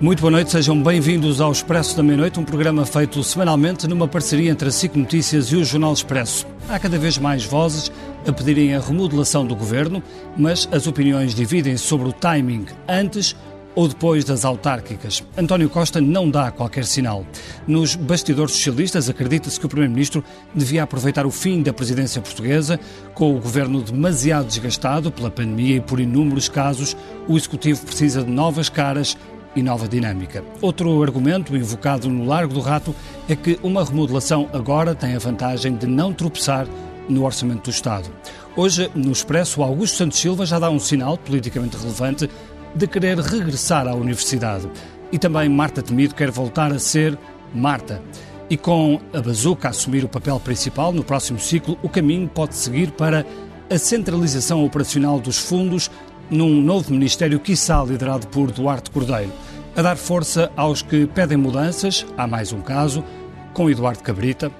Muito boa noite, sejam bem-vindos ao Expresso da Meia-Noite, um programa feito semanalmente numa parceria entre a SIC Notícias e o Jornal Expresso. Há cada vez mais vozes a pedirem a remodelação do governo, mas as opiniões dividem-se sobre o timing antes ou depois das autárquicas. António Costa não dá qualquer sinal. Nos bastidores socialistas, acredita-se que o Primeiro-Ministro devia aproveitar o fim da presidência portuguesa, com o governo demasiado desgastado pela pandemia e por inúmeros casos, o Executivo precisa de novas caras e nova dinâmica. Outro argumento invocado no Largo do Rato é que uma remodelação agora tem a vantagem de não tropeçar no orçamento do Estado. Hoje, no Expresso, Augusto Santos Silva já dá um sinal politicamente relevante de querer regressar à universidade. E também Marta Temido quer voltar a ser Marta. E com a bazuca a assumir o papel principal no próximo ciclo, o caminho pode seguir para a centralização operacional dos fundos num novo ministério, quiçá liderado por Duarte Cordeiro, a dar força aos que pedem mudanças, há mais um caso, com Eduardo Cabrita,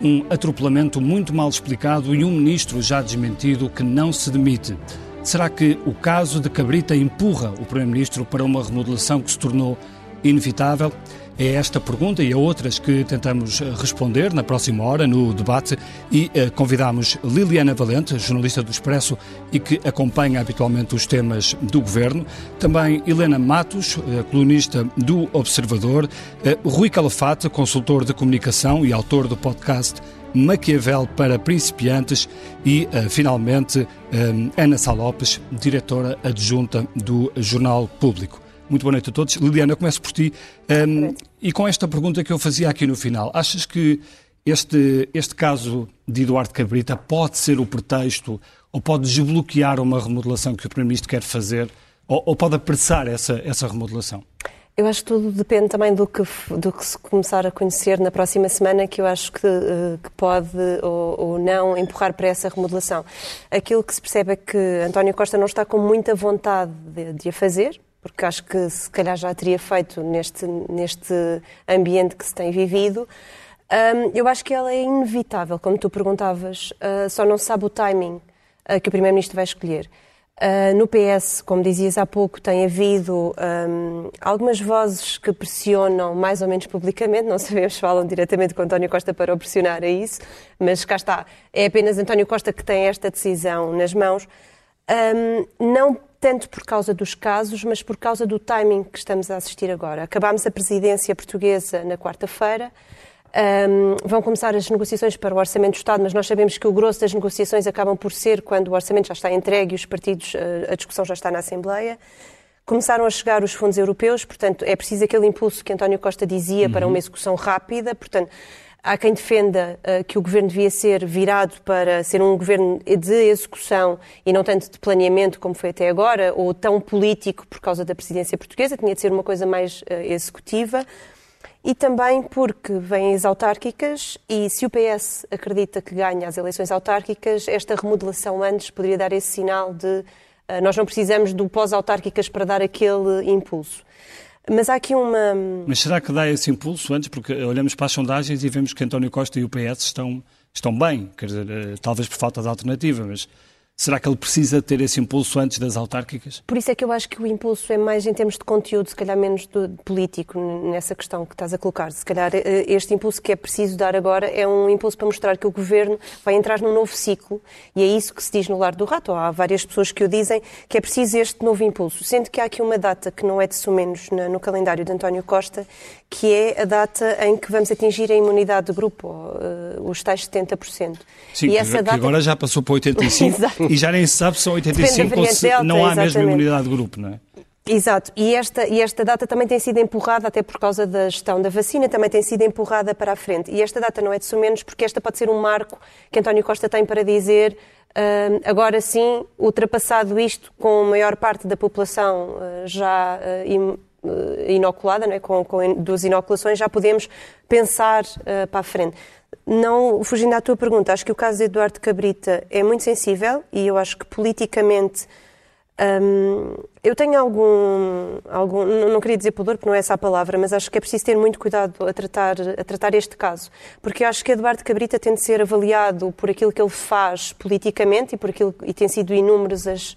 um atropelamento muito mal explicado e um ministro já desmentido que não se demite. Será que o caso de Cabrita empurra o Primeiro-Ministro para uma remodelação que se tornou inevitável? É esta pergunta e a outras que tentamos responder na próxima hora no debate. E eh, convidamos Liliana Valente, jornalista do Expresso e que acompanha habitualmente os temas do governo, também Helena Matos, eh, colunista do Observador, eh, Rui Calafate, consultor de comunicação e autor do podcast Maquiavel para principiantes. E, uh, finalmente, um, Ana Salopes, diretora adjunta do Jornal Público. Muito boa noite a todos. Liliana, eu começo por ti. Um, e com esta pergunta que eu fazia aqui no final, achas que este, este caso de Eduardo Cabrita pode ser o pretexto ou pode desbloquear uma remodelação que o Primeiro-Ministro quer fazer ou, ou, pode apressar essa, essa remodelação? Eu acho que tudo depende também do que, do que se começar a conhecer na próxima semana, que eu acho que, eh, que pode ou, ou, não empurrar para essa remodelação. Aquilo que se percebe é que António Costa não está com muita vontade de, de a fazer, porque acho que se calhar já teria feito neste, neste ambiente que se tem vivido. Um, eu acho que ela é inevitável, como tu perguntavas, uh, só não se sabe o timing uh, que o Primeiro-Ministro vai escolher. Uh, no PS, como dizias há pouco, tem havido um, algumas vozes que pressionam mais ou menos publicamente, não sabemos se falam diretamente com António Costa para o pressionar a isso, mas cá está, é apenas António Costa que tem esta decisão nas mãos. Um, não tanto por causa dos casos, mas por causa do timing que estamos a assistir agora. Acabámos a presidência portuguesa na quarta-feira. Um, vão começar as negociações para o Orçamento do Estado, mas nós sabemos que o grosso das negociações acabam por ser quando o Orçamento já está entregue e os partidos, a discussão já está na Assembleia. Começaram a chegar os fundos europeus, portanto, é preciso aquele impulso que António Costa dizia uhum. para uma execução rápida, portanto, Há quem defenda uh, que o governo devia ser virado para ser um governo de execução e não tanto de planeamento como foi até agora, ou tão político por causa da presidência portuguesa, tinha de ser uma coisa mais uh, executiva. E também porque vêm as autárquicas e se o PS acredita que ganha as eleições autárquicas, esta remodelação antes poderia dar esse sinal de uh, nós não precisamos do pós-autárquicas para dar aquele impulso. Mas há aqui uma. Mas será que dá esse impulso antes? Porque olhamos para as sondagens e vemos que António Costa e o PS estão, estão bem, dizer, eh, talvez por falta de alternativa, mas Será que ele precisa ter esse impulso antes das autárquicas? Por isso é que eu acho que o impulso é mais em termos de conteúdo, se calhar menos de político, nessa questão que estás a colocar. Se calhar eh, este impulso que é preciso dar agora é um impulso para mostrar que o governo vai entrar num novo ciclo e é isso que se diz no Lar do Rato. Há várias pessoas que o dizem que é preciso este novo impulso. Sendo que há aqui uma data que não é de sumenos no calendário de António Costa, que é a data em que vamos atingir a imunidade de grupo, uh, os tais 70%. Sim, e essa data... agora já passou para 85% e já nem se sabe se são 85 ou se delta, não há exatamente. mesmo imunidade de grupo, não é? Exato, e esta, e esta data também tem sido empurrada, até por causa da gestão da vacina, também tem sido empurrada para a frente. E esta data não é de sumenos, porque esta pode ser um marco que António Costa tem para dizer uh, agora sim, ultrapassado isto, com a maior parte da população uh, já uh, inoculada, não é? com, com duas inoculações, já podemos pensar para a frente. Não, fugindo à tua pergunta, acho que o caso de Eduardo Cabrita é muito sensível e eu acho que politicamente hum, eu tenho algum, algum, não queria dizer pudor, porque não é essa a palavra, mas acho que é preciso ter muito cuidado a tratar, a tratar este caso, porque eu acho que Eduardo Cabrita tem de ser avaliado por aquilo que ele faz politicamente e por aquilo e tem sido inúmeros, as,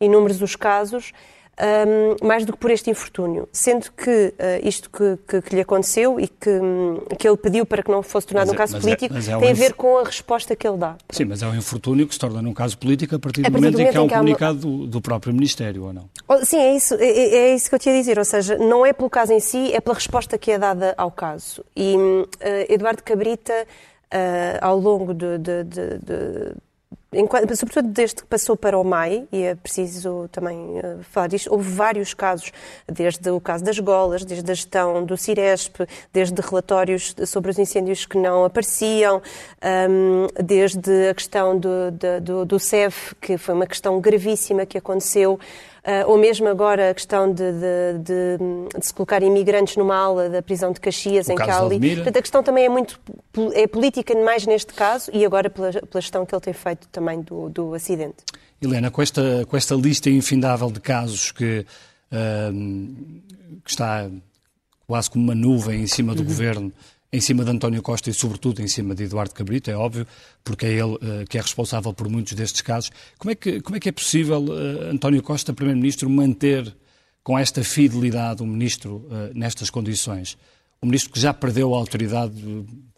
inúmeros os casos um, mais do que por este infortúnio. Sendo que uh, isto que, que, que, lhe aconteceu e que, um, que ele pediu para que não fosse tornado mas um é- caso é, político é, é tem a ver com a resposta que ele dá. Sim, mas é um infortúnio que se torna num caso político a partir do, a partir momento, do momento em que há um comunicado uma... do, do, próprio Ministério, ou não? Oh, sim, é isso, é, é, isso que eu tinha a dizer. Ou seja, não é pelo caso em si, é pela resposta que é dada ao caso. E uh, Eduardo Cabrita, uh, ao longo de, de, de Enquanto, sobretudo desde que passou para o MAI, e é preciso também uh, falar disto, houve vários casos, desde o caso das golas, desde a gestão do Ciresp, desde relatórios sobre os incêndios que não apareciam, um, desde a questão do, do, do CEF, que foi uma questão gravíssima que aconteceu. Uh, ou mesmo agora a questão de, de, de, de, se colocar imigrantes numa ala da prisão de Caxias, o em Cali. Portanto, a questão também é muito é política mais neste caso e agora pela, pela gestão que ele tem feito também do, do acidente. Helena, com esta, com esta lista infindável de casos que, uh, que está quase como uma nuvem em cima do uhum. governo, em cima de António Costa e, sobretudo, em cima de Eduardo Cabrito, é óbvio, porque é ele uh, que é responsável por muitos destes casos. Como é que, como é, que é possível uh, António Costa, Primeiro-Ministro, manter com esta fidelidade o Ministro uh, nestas condições? O Ministro que já perdeu a autoridade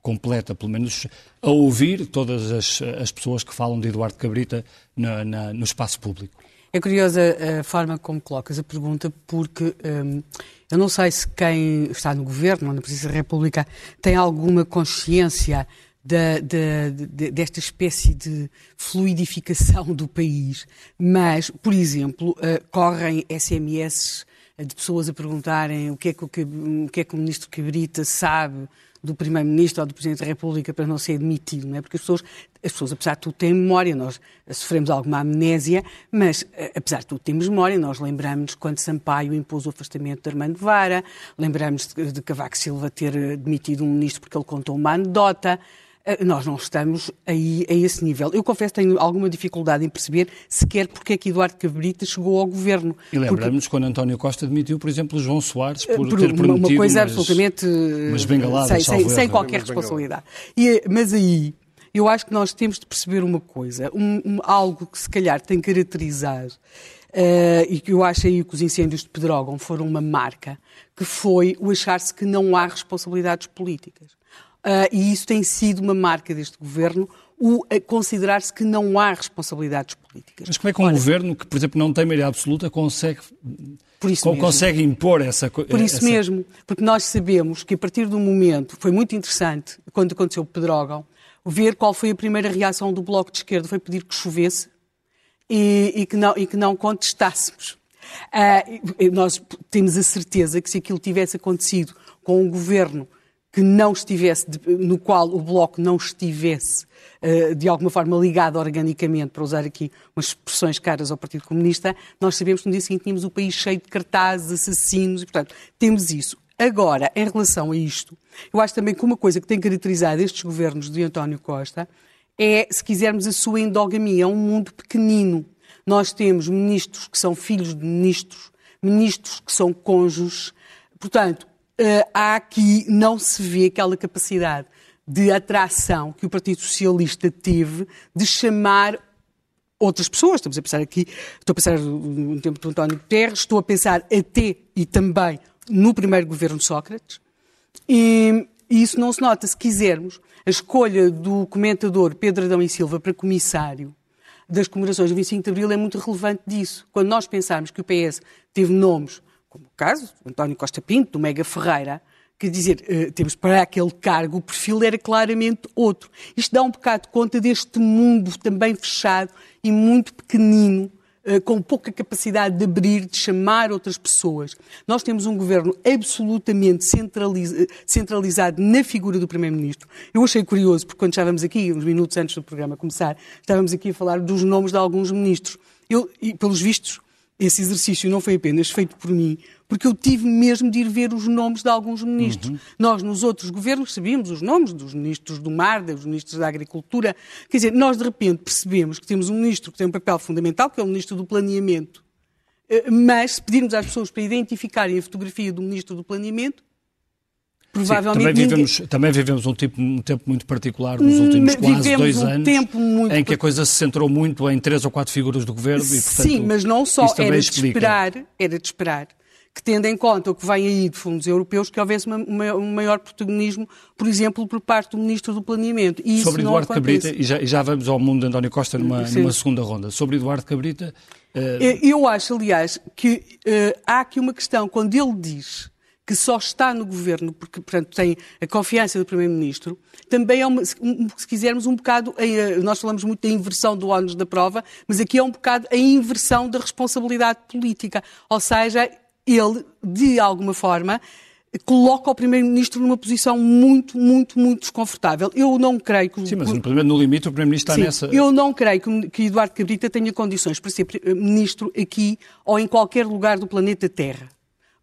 completa, pelo menos a ouvir todas as, as pessoas que falam de Eduardo Cabrita na, no espaço público. É curiosa a forma como colocas a pergunta, porque um, eu não sei se quem está no governo na Presidência da República tem alguma consciência de, desta espécie de fluidificação do país, mas, por exemplo, uh, correm SMS de pessoas a perguntarem o que é que o, o, que é que o ministro Cabrita sabe do Primeiro-Ministro ou do Presidente da República para não ser demitido, não é? Porque as pessoas, as pessoas, apesar de tudo, têm memória, nós sofremos alguma amnésia, mas, eh, apesar de tudo, temos memória, nós lembramos quando Sampaio impôs o afastamento de Armando Vara, lembramos de, de Cavaco Silva ter eh, demitido um ministro porque ele contou uma anedota, nós não estamos aí a esse nível. Eu confesso que tenho alguma dificuldade em perceber sequer porque é que Eduardo Cabrita chegou ao governo. E lembramos porque... quando António Costa demitiu, por exemplo, João Soares por, por ter prometido uma coisa umas, absolutamente umas bengaladas, sem, sem, sem qualquer responsabilidade. E, mas aí eu acho que nós temos de perceber uma coisa, um, um, algo que se calhar tem que caracterizar Uh, e que eu acho aí que os incêndios de Pedrógão foram uma marca, que foi o achar-se que não há responsabilidades políticas. Uh, e isso tem sido uma marca deste governo, o considerar-se que não há responsabilidades políticas. Mas como é que um Ora, governo que, por exemplo, não tem maioria absoluta consegue, consegue impor essa coisa? Por isso essa... mesmo, porque nós sabemos que a partir do momento, foi muito interessante, quando aconteceu o Pedrógão, ver qual foi a primeira reação do Bloco de Esquerda, foi pedir que chovesse e, e, que, não, e que não contestássemos. Uh, nós temos a certeza que se aquilo tivesse acontecido com um governo que não estivesse, no qual o Bloco não estivesse eh, de alguma forma ligado organicamente, para usar aqui umas expressões caras ao Partido Comunista, nós sabemos que no dia seguinte tínhamos o país cheio de cartazes, assassinos, e portanto temos isso. Agora, em relação a isto, eu acho também que uma coisa que tem caracterizado estes governos de António Costa é, se quisermos, a sua endogamia, é um mundo pequenino. Nós temos ministros que são filhos de ministros, ministros que são cônjuges. Portanto, há aqui, não se vê aquela capacidade de atração que o Partido Socialista teve de chamar outras pessoas. Estamos a pensar aqui, estou a pensar no tempo do António Guterres, estou a pensar até e também no primeiro governo de Sócrates. E, e isso não se nota, se quisermos. A escolha do comentador Pedro Adão e Silva para comissário das comemorações do 25 de Abril é muito relevante disso. Quando nós pensarmos que o PS teve nomes como o caso do António Costa Pinto, do Mega Ferreira, quer dizer, eh, temos para aquele cargo, o perfil era claramente outro. Isto dá um bocado conta deste mundo também fechado e muito pequenino, eh, com pouca capacidade de abrir, de chamar outras pessoas. Nós temos um governo absolutamente centralizado na figura do Primeiro-Ministro. Eu achei curioso, porque quando estávamos aqui, uns minutos antes do programa começar, estávamos aqui a falar dos nomes de alguns ministros. Eu, e, pelos vistos, esse exercício não foi apenas feito por mim, porque eu tive mesmo de ir ver os nomes de alguns ministros. Uhum. Nós, nos outros governos, sabíamos os nomes dos ministros do mar, dos ministros da agricultura. Quer dizer, nós de repente percebemos que temos um ministro que tem um papel fundamental, que é o ministro do planeamento. Eh, mas, se pedirmos às pessoas para identificarem a fotografia do ministro do planeamento, provavelmente. Sim, também, vivemos, ninguém... também vivemos um, tipo, um tempo muito particular nos últimos quase vivemos dois um anos. Tempo muito... Em que a coisa se centrou muito em três ou quatro figuras do governo e, portanto. Sim, mas não só. Era de esperar, era de esperar que, tendo em conta o que vem aí de fundos europeus, que houvesse uma, uma, um maior protagonismo, por exemplo, por parte do Ministro do Planeamento. E Sobre Eduardo Cabrita, e já, e já, vamos ao mundo de António Costa numa, numa segunda ronda. Sobre Eduardo Cabrita. Uh... Eu acho, aliás, que uh, há aqui uma questão, quando ele diz que só está no governo porque, portanto, tem a confiança do Primeiro-Ministro, também é, uma, um, se quisermos, um bocado, eh, nós falamos muito da inversão do ónus da prova, mas aqui é um bocado a inversão da responsabilidade política. Ou seja, ele, de alguma forma, coloca o Primeiro-Ministro numa posição muito, muito, muito desconfortável. Eu não creio que... Sim, mas no limite o Primeiro-Ministro está Sim, nessa... Eu não creio que, que Eduardo Cabrita tenha condições para ser Ministro aqui ou em qualquer lugar do planeta Terra.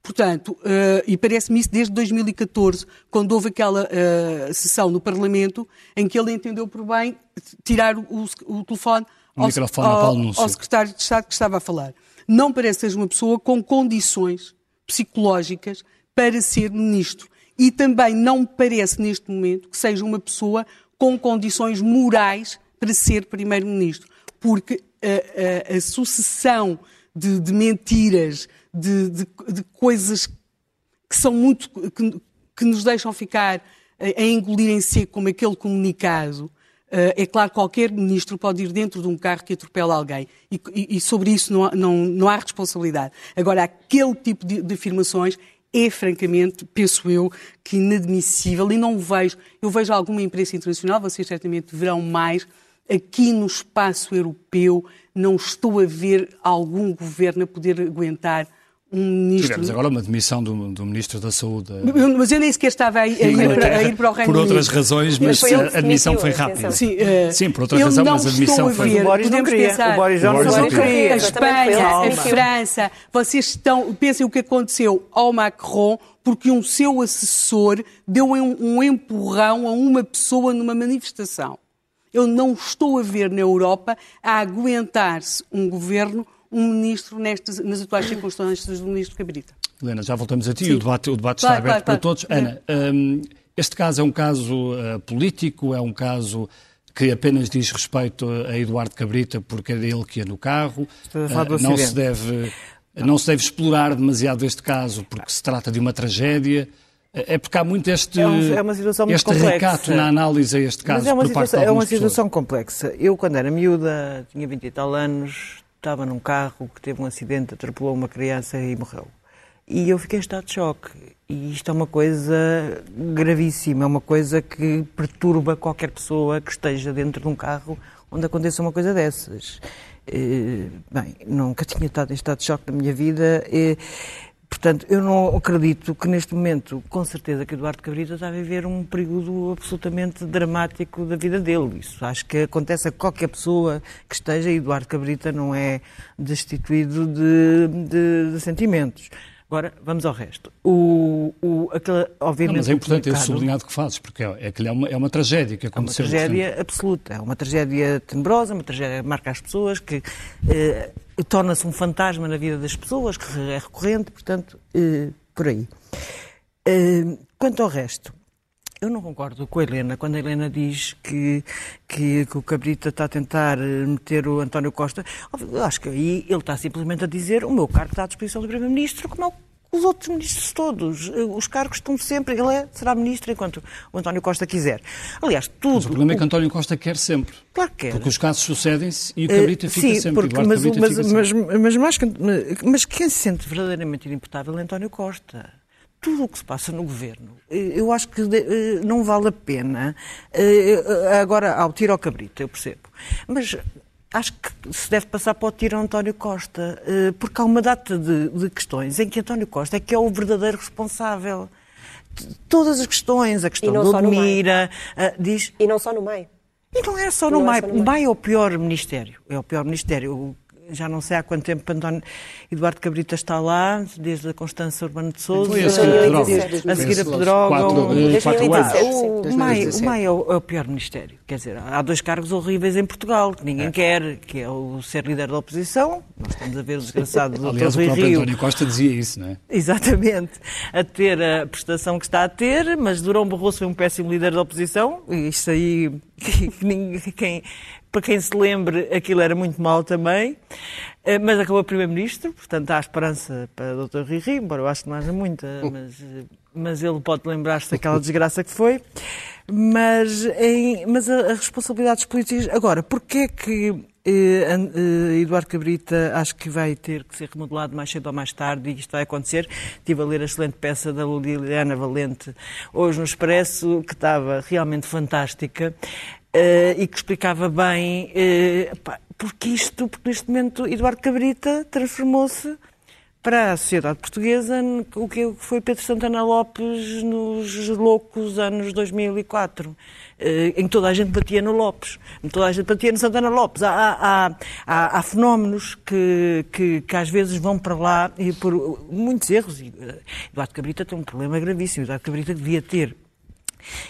Portanto, uh, e parece-me isso desde 2014, quando houve aquela uh, sessão no Parlamento em que ele entendeu por bem tirar o, o telefone ao, ao, ao secretário de Estado que estava a falar não parece ser uma pessoa com condições psicológicas para ser ministro. E também não parece, neste momento, que seja uma pessoa com condições morais para ser primeiro-ministro. Porque a, a, a sucessão de, de mentiras, de, de, de, coisas que são muito. que, que nos deixam ficar a, a engolir em seco, como aquele comunicado, eh, é claro que qualquer ministro pode ir dentro de um carro que atropela alguém e, e, e sobre isso não não, não há, responsabilidade. Agora, aquele tipo de, de afirmações é, francamente, penso eu, que inadmissível e não vejo. Eu vejo alguma imprensa internacional, vocês certamente verão mais. Aqui no espaço europeu, não estou a ver algum governo a poder aguentar um ministro... Tivemos agora uma demissão do, do Ministro da Saúde. Mas eu nem sequer estava a, ir, a ir, para, a ir para, o Reino Por outras Unido. razões, mas a admissão foi rápida. Sim, uh, Sim, por outra razão, mas a admissão foi... Ver, o Boris não queria. Pensar, o Boris Johnson não queria. A Espanha, a França, vocês estão... Pensem o que aconteceu ao Macron porque um seu assessor deu um, um empurrão a uma pessoa numa manifestação. Eu não estou a ver na Europa a aguentar-se um governo um ministro nestas, nas atuais circunstâncias do ministro Cabrita. Helena, já voltamos a ti, Sim. o debate, o debate claro, está aberto claro, para claro. todos. Ana, um, este caso é um caso uh, político, é um caso que apenas diz respeito a Eduardo Cabrita porque era ele que ia no carro. Uh, não se deve não se deve explorar demasiado este caso porque se trata de uma tragédia. É porque há muito este, é, é uma situação muito este complexa. recato na análise a este caso. Mas é uma, situação, é uma situação complexa. Eu, quando era miúda, tinha 20 e tal anos, estava num carro que teve um acidente, atropelou uma criança e morreu. E eu fiquei em estado de choque. E isto é uma coisa gravíssima, é uma coisa que perturba qualquer pessoa que esteja dentro de um carro onde aconteça uma coisa dessas. Eh, bem, nunca tinha estado em estado de choque na minha vida. Portanto, eu não acredito que neste momento, com certeza, que Eduardo Cabrita está a viver um período absolutamente dramático da vida dele. Isso acho que acontece a qualquer pessoa que esteja. Eduardo Cabrita não é destituído de, de, de sentimentos. Agora, vamos ao resto. O, o, aquela, obviamente, não, mas é importante esse sublinhado que fazes, porque é, é, é, uma, é uma tragédia que aconteceu. É uma tragédia portanto. absoluta, é uma tragédia tenebrosa, uma tragédia que marca as pessoas, que eh, torna-se um fantasma na vida das pessoas, que é recorrente, portanto, eh, por aí. Eh, quanto ao resto, eu não concordo com a Helena quando a Helena diz que, que, que, o Cabrita está a tentar eh, meter o António Costa. Eu acho que aí ele está simplesmente a dizer o meu cargo está à disposição do Primeiro-Ministro, como é os outros ministros todos. Eh, os cargos estão sempre. Ele é, será ministro enquanto o António Costa quiser. Aliás, tudo. Mas o problema é que António Costa quer sempre. Claro que quer. Porque os casos sucedem-se e o Cabrita uh, fica sim, sempre. Porque, mas, mas, mas, mas, mais, mas quem se sente verdadeiramente inimputável é António Costa tudo o que se passa no governo, eh, eu acho que eh, não vale a pena. Eh, agora, ao tiro ao cabrito, eu percebo. Mas acho que se deve passar para o tiro António Costa, porque há uma data de, de, questões em que António Costa é que é o verdadeiro responsável. Todas as questões, a questão do Admira, diz... E não só no meio. E não é só no, não é só no meio. É o pior ministério. É o pior ministério já não sei há quanto tempo António Eduardo Cabrita está lá, desde a Constança Urbano de Souza. Foi a seguir a Pedrógão. A seguir a Pedrógão. Quatro, quatro anos. O MAI, o MAI é, o, é o pior ministério. Quer dizer, há dois cargos horríveis em Portugal que ninguém quer, que é o ser líder da oposição. Nós estamos a ver o desgraçado do Aliás, Dr. o próprio Rio. António Costa dizia isso, não é? Exatamente. A ter a prestação que está a ter, mas Durão Barroso foi um péssimo líder da oposição. E Isto aí, que ninguém- quem- para quem se lembre, aquilo era muito mal também. Eh, Mas acabou Primeiro-Ministro, portanto há esperança para o Dr. Rui Rio, embora eu acho que não haja muita, mas, eh, mas ele pode lembrar-se daquela desgraça que foi. Mas, em, mas a, as responsabilidades políticas. Agora, porquê que eh, eh, Eduardo Cabrita acho que vai ter que ser remodelado mais cedo ou mais tarde e isto vai acontecer? Estive a ler a excelente peça da Liliana Valente hoje no Expresso, que estava realmente fantástica e que explicava bem eh, porque isto, porque neste momento Eduardo Cabrita transformou-se para a sociedade portuguesa o que foi Pedro Santana Lopes nos loucos anos 2004, eh, em que toda a gente batia no Lopes, toda a gente batia no Santana Lopes. Há, há, há, há- fenómenos que, que, que às vezes vão para lá e por muitos erros. Eh, Eduardo Cabrita tem um problema gravíssimo. Eduardo Cabrita devia ter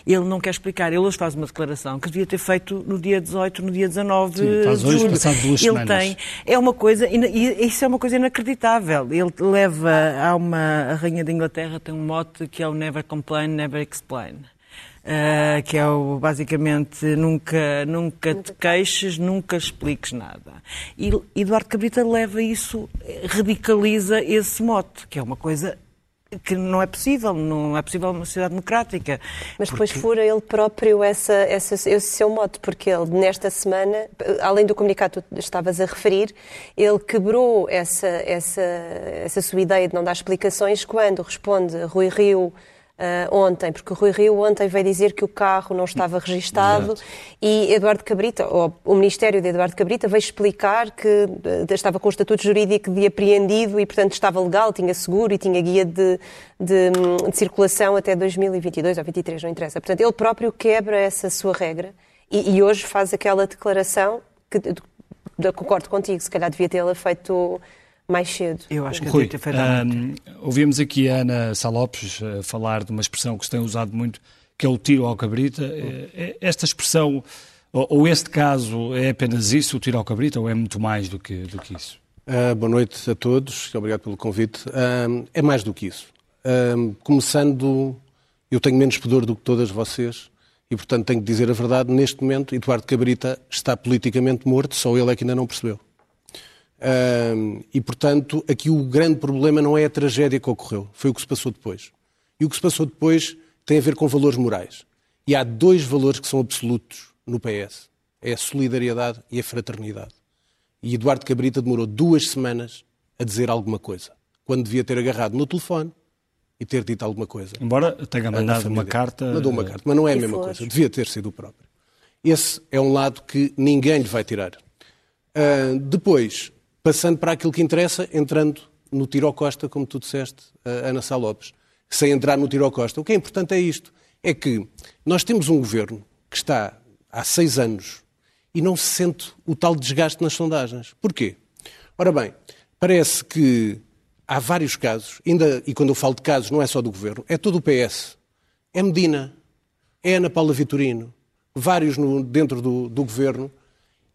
ele não quer explicar. Ele hoje faz uma declaração que devia ter feito no dia 18, no dia 19 Sim, faz de hoje, julho. passado duas Ele semanas. tem. É uma coisa, e isso é uma coisa inacreditável. Ele leva, há uma, a Rainha da Inglaterra tem um mote que é o Never Complain, Never Explain. Ah, que é o, basicamente nunca, nunca te queixes, nunca expliques nada. E Eduardo Cabrita leva isso, radicaliza esse mote, que é uma coisa que não é possível, não é possível numa sociedade democrática. Mas depois fura ele próprio essa, essa, esse seu modo, porque ele, nesta semana, além do comunicado que tu estavas a referir, ele quebrou essa, essa, essa sua ideia de não dar explicações quando responde Rui Rio ah, ontem, porque o Rui Rio ontem veio dizer que o carro não estava registado e Eduardo Cabrita, ou o Ministério de Eduardo Cabrita, veio explicar que ah, estava com o estatuto jurídico de apreendido e, portanto, estava legal, tinha seguro e tinha guia de, de, de circulação até 2022 ou 2023, não interessa. Portanto, ele próprio quebra essa sua regra e, e hoje faz aquela declaração que de- de- concordo contigo, se calhar devia tê-la feito mais cedo. Eu acho que Rui, devia ter feito há muito hum, ouvimos aqui a Ana Salopes eh, falar de uma expressão que se tem usado muito, que é o tiro ao cabrita. Eh, eh, Esta expressão, ou, este caso, é apenas isso, o tiro ao cabrita, ou é muito mais do que, do que isso? Ah, boa noite a todos, obrigado pelo convite. Ah, é mais do que isso. Ah, começando, eu tenho menos pudor do que todas vocês e, portanto, tenho que dizer a verdade. Neste momento, Eduardo Cabrita está politicamente morto, só ele é que ainda não percebeu. E, portanto, aqui o grande problema não é a tragédia que ocorreu, foi o que se passou depois. E o que se passou depois tem a ver com valores morais. E há dois valores que são absolutos no PS: é a solidariedade e a fraternidade. E Eduardo Cabrita demorou duas semanas a dizer alguma coisa, quando devia ter agarrado no telefone e ter dito alguma coisa. Embora tenha mandado uma carta. Mandou uma carta, mas não é a mesma flores. coisa. Devia ter sido o próprio. Esse é um lado que ninguém lhe vai tirar. Ah, depois, passando para aquilo que interessa, entrando no tiro ao Costa, como tu disseste, ah, Ana Sá Lopes, sem entrar no tiro ao Costa. O que é importante é isto, é que nós temos um governo que está há seis anos e não se sente o tal desgaste nas sondagens. Porquê? Ora bem, parece que há vários casos, ainda, e quando eu falo de casos não é só do governo, é todo o PS. É Medina, é Ana Paula Vitorino, vários no- dentro do, do governo,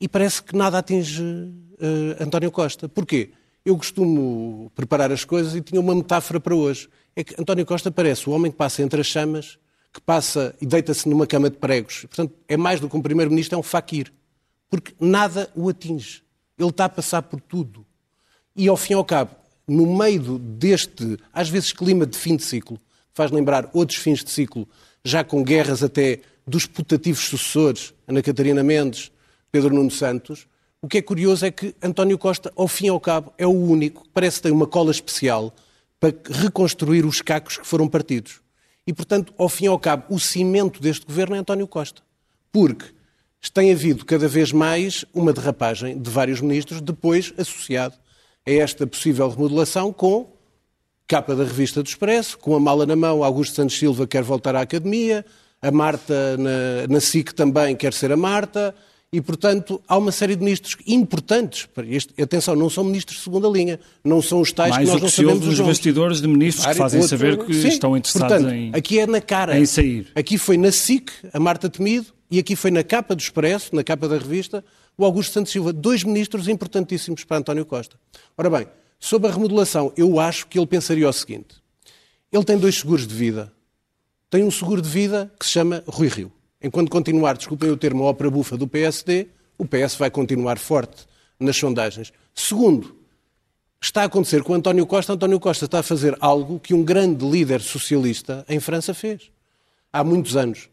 e parece que nada atinge eh, António Costa. Porquê? Eu costumo preparar as coisas e tinha uma metáfora para hoje. É que António Costa parece o homem que passa entre as chamas, que passa e deita-se numa cama de pregos. Portanto, é mais do que um primeiro-ministro, é um faquir. Porque nada o atinge. Ele está a passar por tudo. E, ao fim e ao cabo, no meio deste, às vezes, clima de fim de ciclo, faz lembrar outros fins de ciclo, já com guerras até dos putativos sucessores, Ana Catarina Mendes, Pedro Nuno Santos, o que é curioso é que António Costa, ao fim e ao cabo, é o único que parece tem uma cola especial para reconstruir os cacos que foram partidos. E, portanto, ao fim e ao cabo, o cimento deste governo é António Costa. Porque tem havido cada vez mais uma derrapagem de vários ministros, depois associado a esta possível remodelação com capa da revista do Expresso, com a mala na mão, Augusto Santos Silva quer voltar à academia, a Marta na, na SIC também quer ser a Marta, E, portanto, há uma série de ministros importantes. Este, atenção, não são ministros de segunda linha. Não são os tais Mais que nós que não sabemos os dos nomes. bastidores de ministros que Vários fazem outros. saber que Sim. estão interessados Portanto, em... Aqui é na cara. em sair. Aqui foi na SIC, a Marta Temido, e aqui foi na capa do Expresso, na capa da revista, o Augusto Santos Silva. Dois ministros importantíssimos para António Costa. Ora bem, sobre a remodelação, eu acho que ele pensaria o seguinte. Ele tem dois seguros de vida. Tem um seguro de vida que se chama Rui Rio. Enquanto continuar, desculpem o termo, a ópera bufa do PSD, o PS vai continuar forte nas sondagens. Segundo, está a acontecer com António Costa. António Costa está a fazer algo que um grande líder socialista em França fez há muitos anos.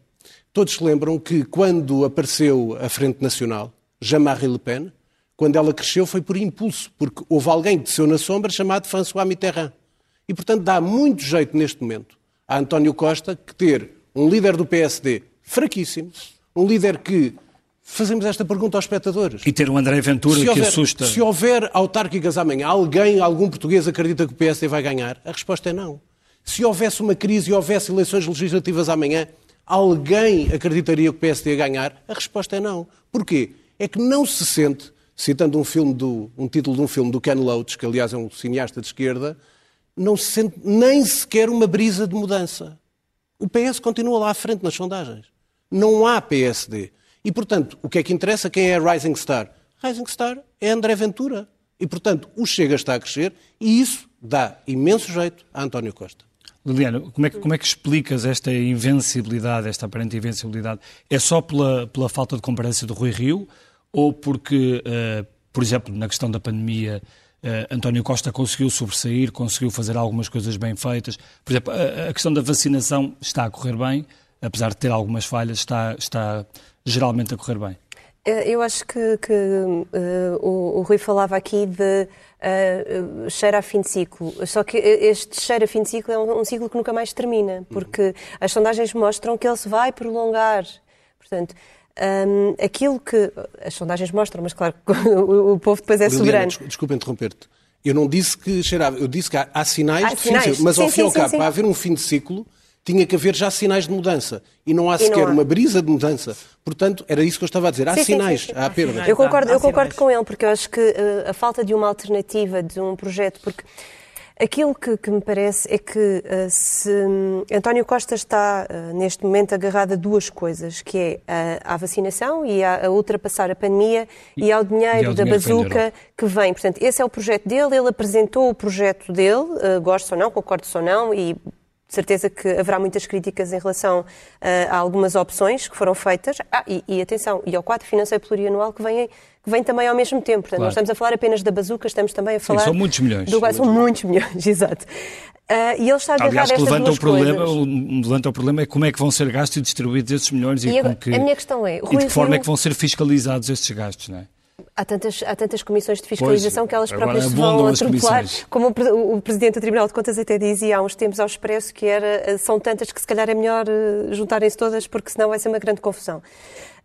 Todos se lembram que quando apareceu a Frente Nacional, Jean-Marie Le Pen, quando ela cresceu foi por impulso, porque houve alguém que desceu na sombra chamado François Mitterrand. E, portanto, dá muito jeito neste momento a António Costa que ter um líder do PSD fraquíssimo, um líder que. Fazemos esta pergunta aos espectadores. E ter um André Ventura que assusta. se houver autárquicas amanhã, alguém, algum português acredita que o PSD vai ganhar? A resposta é não. Se houvesse uma crise e houvesse eleições legislativas amanhã, alguém acreditaria que o PSD ia ganhar? A resposta é não. Porquê? É que não se sente, citando um, filme do, um título de um filme do Ken Loach, que aliás é um cineasta de esquerda, não se sente nem sequer uma brisa de mudança. O PS continua lá à frente nas sondagens. Não há PSD. E, portanto, o que é que interessa? Quem é a Rising Star? Rising Star é André Ventura. E, portanto, o Chega está a crescer e isso dá imenso jeito a António Costa. Liliana, como é, que, como é que explicas esta invencibilidade, esta aparente invencibilidade? É só pela, pela falta de comparência do Rui Rio ou porque, eh, por exemplo, na questão da pandemia, eh, António Costa conseguiu sobressair, conseguiu fazer algumas coisas bem feitas? Por exemplo, a, a questão da vacinação está a correr bem, apesar de ter algumas falhas, está, está geralmente a correr bem. Eh, Eu acho que, que, eh, o, o Rui falava aqui de uh, cheiro a fim de ciclo. Só que este cheiro a fim de ciclo é um, um ciclo que nunca mais termina, porque as sondagens mostram que ele se vai prolongar. Portanto, um, aquilo que as sondagens mostram, mas claro que o, o povo depois é Liliana, soberano. desculpa, desculpa interromper-te. Eu não disse que cheirava, eu disse que há, há sinais Há de fim de sinais. ciclo. Mas ao Sim, fim e ao cabo, sim, para sim. haver um fim de ciclo, tinha que haver já sinais de mudança. E não há não sequer há. uma brisa de mudança. Portanto, era isso que eu estava a dizer. Há Sim, sinais, sim, sim. há perda. Eu concordo, eu concordo com ele, porque eu acho que eh, a falta de uma alternativa, de um projeto, porque aquilo que, que me parece é que eh, se hum, António Costa está eh, neste momento agarrado a duas coisas, que é a, à vacinação e a, a ultrapassar a pandemia e, ao dinheiro e ao da dinheiro que vem da bazuca que vem. Portanto, esse é o projeto dele, ele apresentou o projeto dele, gosto ou não, concordo ou não, e de certeza que haverá muitas críticas em relação eh, a algumas opções que foram feitas. Ah, e, e atenção, e ao quadro financeiro plurianual que vem, que vem também ao mesmo tempo. Portanto, Claro. não estamos a falar apenas da bazuca, estamos também a falar... são muitos milhões. Do, são muitos milhões, exato. Ah, e ele está agarrado Aliás, a que levanta o, problema, o, levanta o problema é como é que vão ser gastos e distribuídos esses milhões e, E que, a minha questão é, e de que forma Rio- é que vão ser fiscalizados estes gastos, não é? Há tantas, há tantas comissões de fiscalização Pois, que elas próprias se vão atropelar. Como o, o Presidente do Tribunal de Contas até dizia há uns tempos ao Expresso que era, eh, são tantas que se calhar é melhor eh, juntarem-se todas porque senão vai ser uma grande confusão.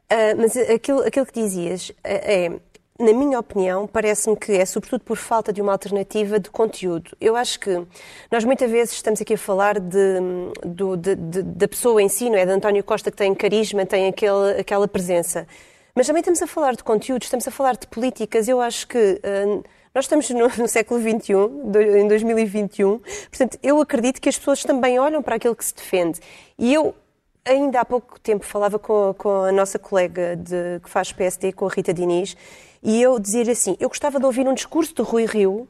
Ah, mas aquilo, aquilo que dizias eh, é, na minha opinião, parece-me que é sobretudo por falta de uma alternativa de conteúdo. Eu acho que nós muitas vezes estamos aqui a falar de, do- de- de- da pessoa em si, não é? De António Costa que tem carisma, tem aquele, aquela presença. Mas também estamos a falar de conteúdos, estamos a falar de políticas. Eu acho que hum, nós estamos no, no século XXI, do- em 2021, portanto, eu acredito que as pessoas também olham para aquilo que se defende. E eu, ainda há pouco tempo, falava com, com a nossa colega de- que faz PSD, com a Rita Diniz, e eu dizia-lhe assim: eu gostava de ouvir um discurso do Rui Rio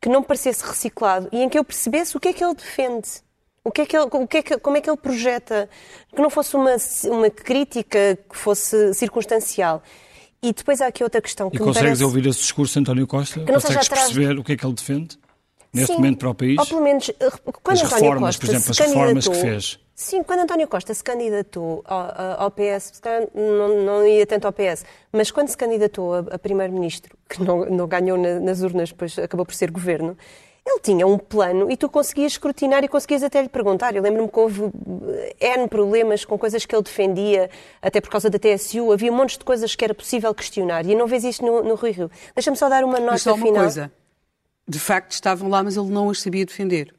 que não parecesse reciclado e em que eu percebesse o que é que ele defende. O que é que ele, o que é que, como é que ele projeta? Que não fosse uma, uma crítica que fosse circunstancial. E depois há aqui outra questão que E consegues parece... ouvir esse discurso António Costa? Consegues atrás- perceber o que é que ele defende neste Sim, momento para o país? Ou pelo menos, eh, quando As António reformas, Costa por exemplo, se as reformas que candidatou- fez. Sim, quando António Costa se candidatou ao, ao PS, não, não ia tanto ao PS, mas quando se candidatou a, a primeiro-ministro, que não, não ganhou na- nas urnas, depois acabou por ser governo, ele tinha um plano e tu conseguias escrutinar e conseguias até lhe perguntar. Eu lembro-me que houve eh, N problemas com coisas que ele defendia, até por causa da TSU, havia montes de coisas que era possível questionar e não vês isto no, no Rui Rio. Deixa-me só dar uma nota Mas só uma final. coisa. De facto, estavam lá, mas ele não as sabia defender.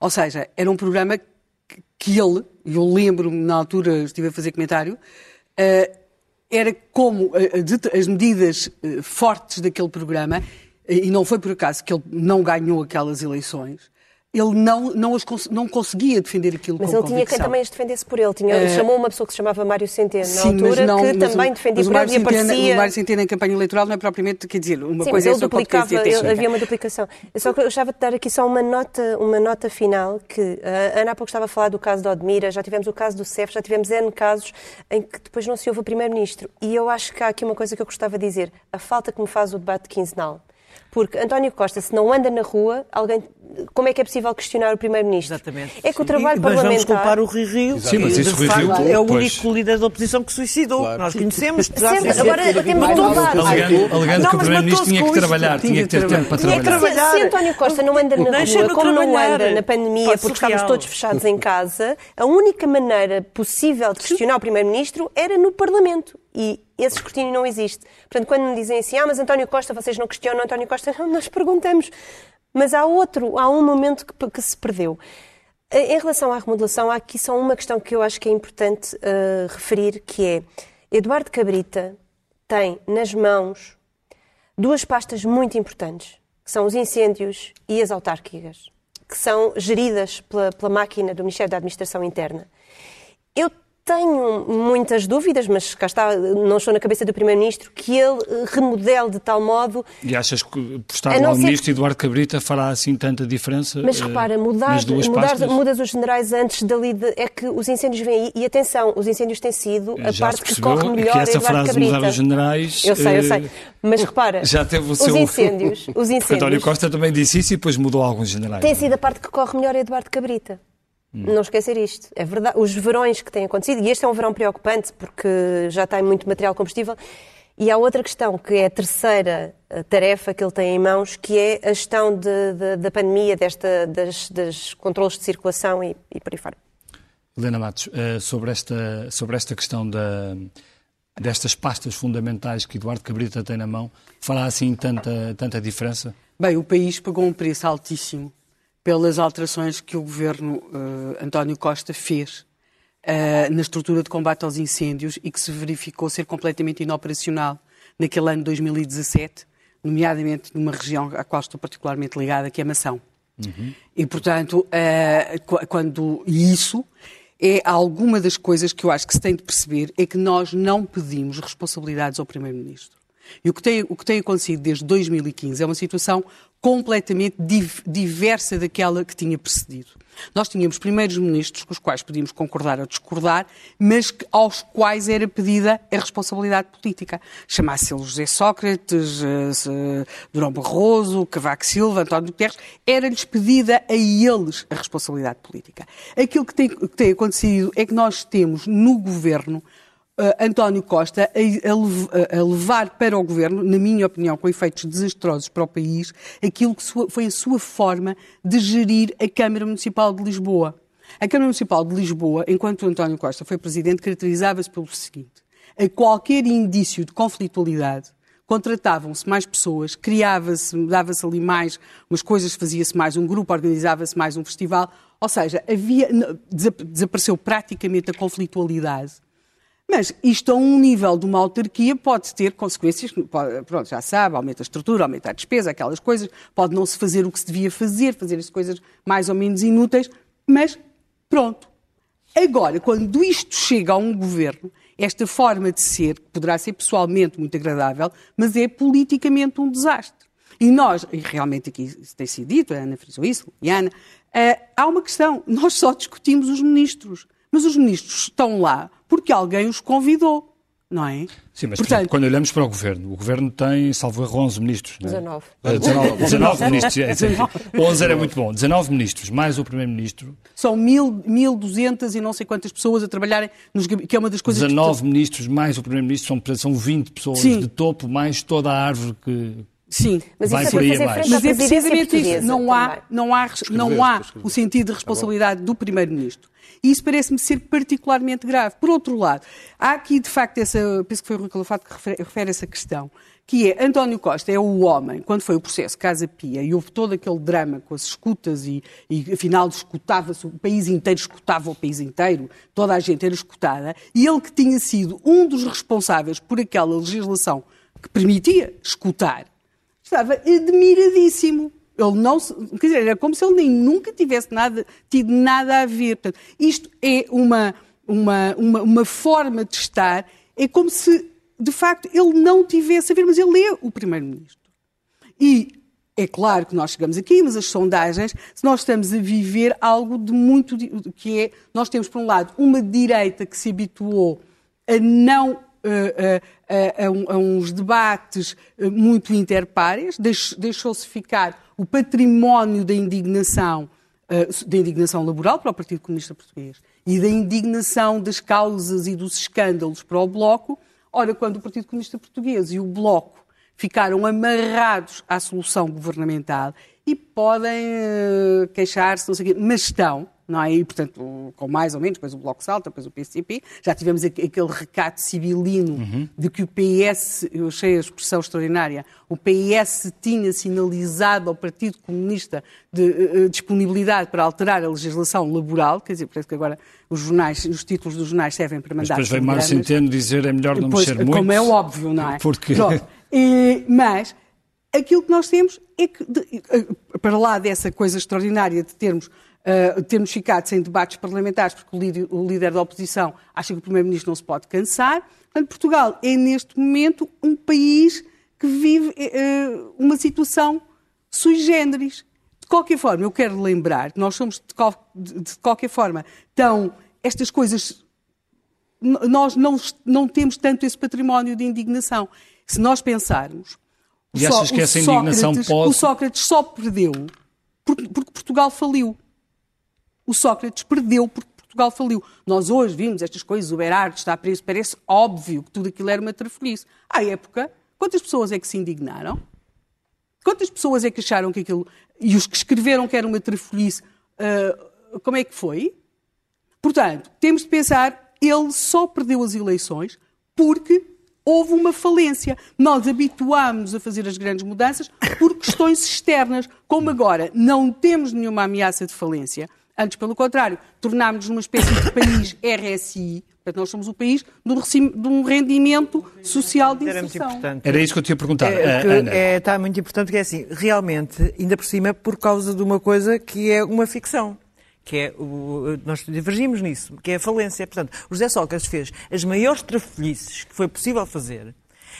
Ou seja, era um programa que- ele, eu lembro-me na altura, estive a fazer comentário, eh, era como uh, as medidas fortes daquele programa, e não foi por acaso que ele não ganhou aquelas eleições, ele não, não, as, não conseguia defender aquilo mas com ele tinha quem também as defendesse por ele. Tinha, uh, chamou uma pessoa que se chamava Mário Centeno sim, na altura, não, que também o, defendia por ele e aparecia... O Mário Centeno em campanha eleitoral não é propriamente, quer dizer, uma sim, coisa mas é ele duplicava, ele, havia uma duplicação. Eu só gostava de dar aqui só uma nota, uma nota final, que a Ana há pouco estava a falar do caso de Odmira, já tivemos o caso do CEF, já tivemos N casos em que depois não se houve o Primeiro-Ministro. E eu acho que há aqui uma coisa que eu gostava de dizer, a falta que me faz o debate quinzenal. Porque António Costa, se não anda na rua, alguém, como é que é possível questionar o Primeiro-Ministro? Exatamente. É que o trabalho e, parlamentar... Mas vamos culpar o Rui Rio, Sim, mas isso de facto Rio, é o pois. único líder da oposição que suicidou. Claro. Nós conhecemos. Certo, agora temos de. Alegando, que o mas Primeiro-Ministro tinha que trabalhar, tinha que ter tempo para trabalhar. Se, António Costa não anda na rua, como não anda na pandemia, porque estávamos todos fechados em casa, a única maneira possível de questionar o Primeiro-Ministro era no Parlamento. E esse escrutínio não existe. Portanto, quando me dizem assim, ah, mas António Costa, vocês não questionam António Costa, não, nós perguntamos. Mas há outro, há um momento que, que se perdeu. Em relação à remodelação, há aqui só uma questão que eu acho que é importante uh, referir, que é Eduardo Cabrita tem nas mãos duas pastas muito importantes, que são os incêndios e as autárquicas, que são geridas pela, pela máquina do Ministério da Administração Interna. Eu tenho muitas dúvidas, mas cá está, não estou na cabeça do Primeiro-Ministro, que ele remodele de tal modo. E achas que por estar A não lá o Ministro Eduardo Cabrita fará assim tanta diferença? Mas eh, repara, mudar, mudar mudas os generais antes dali de, é que os incêndios vêm aí. E atenção, os incêndios têm sido a Já parte que corre melhor que essa Eduardo frase Cabrita. mudar os generais. Eu sei, eu eh, sei. Mas repara, Já teve o os seu. incêndios, os Porque António incêndios Costa também disse isso e depois mudou alguns generais. tem sido a parte que corre melhor Eduardo Cabrita. Não esquecer isto. É verdade. Os verões que têm acontecido, e este é um verão preocupante porque já tem muito material combustível. E há outra questão, que é a terceira eh, tarefa que ele tem em mãos, que é a gestão de- de- da pandemia, desta, das, das controles de circulação e, e por aí fora. Helena Matos, eh, sobre esta, sobre esta questão da, destas pastas fundamentais que Eduardo Cabrita tem na mão, fará assim tanta, tanta diferença? Bem, o país pagou um preço altíssimo pelas alterações que o governo eh, António Costa fez eh, na estrutura de combate aos incêndios e que se verificou ser completamente inoperacional naquele ano de 2017, nomeadamente numa região à qual estou particularmente ligada, que é Mação. E, portanto, qu- quando isso é alguma das coisas que eu acho que se tem de perceber é que nós não pedimos responsabilidades ao Primeiro-Ministro. E o que, tem, o que tem acontecido desde 2015 é uma situação completamente div- diversa daquela que tinha precedido. Nós tínhamos primeiros ministros com os quais podíamos concordar ou discordar, mas que- aos quais era pedida a responsabilidade política. Chamasse ele José Sócrates, eh, Durão Barroso, Cavaco Silva, António Guterres, era-lhes pedida a eles a responsabilidade política. Aquilo que tem, que tem acontecido é que nós temos no governo uh, António Costa a, a a levar para o governo, na minha opinião, com efeitos desastrosos para o país, aquilo que sua- foi a sua forma de gerir a Câmara Municipal de Lisboa. A Câmara Municipal de Lisboa, enquanto António Costa foi presidente, caracterizava-se pelo seguinte: a qualquer indício de conflitualidade, contratavam-se mais pessoas, criava-se, dava-se ali mais umas coisas, fazia-se mais um grupo, organizava-se mais um festival, ou seja, havia, desap- desapareceu praticamente a conflitualidade. Mas isto a um nível de uma autarquia pode ter consequências, pronto, já sabe, aumenta a estrutura, aumenta a despesa, aquelas coisas, pode não se fazer o que se devia fazer, fazer as coisas mais ou menos inúteis, mas pronto. Agora, quando isto chega a um governo, esta forma de ser, que poderá ser pessoalmente muito agradável, mas é politicamente um desastre. E nós, e realmente aqui tem sido dito, a Ana frisou isso, e Ana, eh, há uma questão, nós só discutimos os ministros, mas os ministros estão lá porque alguém os convidou, não é? Sim, mas por Portanto, exemplo, quando olhamos para o Governo, o Governo tem, salvo erro, 11 ministros. não é? 19. Ah, 19, 19 ministros. é, sim. 11 era muito bom. 19 ministros, mais o Primeiro-Ministro. são mil, 1.200 e não sei quantas pessoas a trabalharem, nos, que é uma das coisas que 19 ministros, mais o Primeiro-Ministro, são, são 20 pessoas Sim. de topo, mais toda a árvore que, Sim, Mas Vai isso por é aí abaixo. frente à Mas é precisamente isso. Não há, também. não há, não há o sentido de responsabilidade do Primeiro-Ministro. E isso parece-me ser particularmente grave. Por outro lado, há aqui, de facto, essa, penso que foi o Rui Calafato que refere, refere essa questão, que é António Costa é o homem, quando foi o processo Casa Pia e houve todo aquele drama com as escutas e, e afinal escutava-se, o país inteiro escutava o país inteiro, toda a gente era escutada, e ele que tinha sido um dos responsáveis por aquela legislação que permitia escutar, estava admiradíssimo. Ele não quer dizer, era como se ele nem nunca tivesse nada, tido nada a ver. Portanto, isto é uma, uma, uma, uma forma de estar, é como se, de facto, ele não tivesse a ver, mas ele é o Primeiro-Ministro. E é claro que nós chegamos aqui, mas as sondagens, se nós estamos a viver algo de muito. que é. Nós temos, por um lado, uma direita que se habituou a não. A, a- uns debates eh, muito interpáreas, deix- deixou-se ficar o património da indignação, eh, da indignação laboral para o Partido Comunista Português e da indignação das causas e dos escândalos para o Bloco. Ora, quando o Partido Comunista Português e o Bloco ficaram amarrados à solução governamental e podem eh, queixar-se, não sei o quê, mas estão, não é? E, portanto, com mais ou menos, depois o Bloco salta, depois o PCP, já tivemos aqu- aquele recato civilino de que o PS, eu achei a expressão extraordinária, o PS tinha sinalizado ao Partido Comunista de eh, eh, disponibilidade para alterar a legislação laboral, quer dizer, parece que agora os jornais, os títulos dos jornais servem para Mas mandar depois veio Mário. Centeno dizer é melhor não Pois, mexer muito. Como é óbvio, não é? Porque... Pronto. E- mas aquilo que nós temos é que, de- eh, para lá dessa coisa extraordinária de termos, eh, termos ficado sem debates parlamentares, porque o líder, o líder da oposição acha que o Primeiro-Ministro não se pode cansar, portanto, Portugal é neste momento um país que vive eh, uma situação sui generis. De qualquer forma, eu quero lembrar que nós somos, de, qual- de- de qualquer forma, tão. Estas coisas nós não, não temos tanto esse património de indignação. Se nós pensarmos. E achas Só- que essa indignação Sócrates- pode- O Sócrates só perdeu porque, porque Portugal faliu. O Sócrates perdeu porque Portugal faliu. Nós hoje vimos estas coisas, o Berardo está preso, parece óbvio que tudo aquilo era uma trafolhice. À época, quantas pessoas é que se indignaram? Quantas pessoas é que acharam que aquilo. E os que escreveram que era uma trafolhice, ah, como é que foi? Portanto, temos de pensar, ele só perdeu as eleições porque houve uma falência. Nós habituámos a fazer as grandes mudanças por questões externas. Como agora não temos nenhuma ameaça de falência, antes pelo contrário, tornámos-nos numa espécie de país RSI. Portanto, nós somos o país de um rendimento social de Era muito inserção. importante. Era isso que eu te ia perguntar, É, Ana. é, está muito importante que é assim, realmente, ainda por cima, por causa de uma coisa que é uma ficção. Que é, o, nós divergimos nisso, que é a falência. Portanto, o José Sócrates fez as maiores trafolhices que foi possível fazer.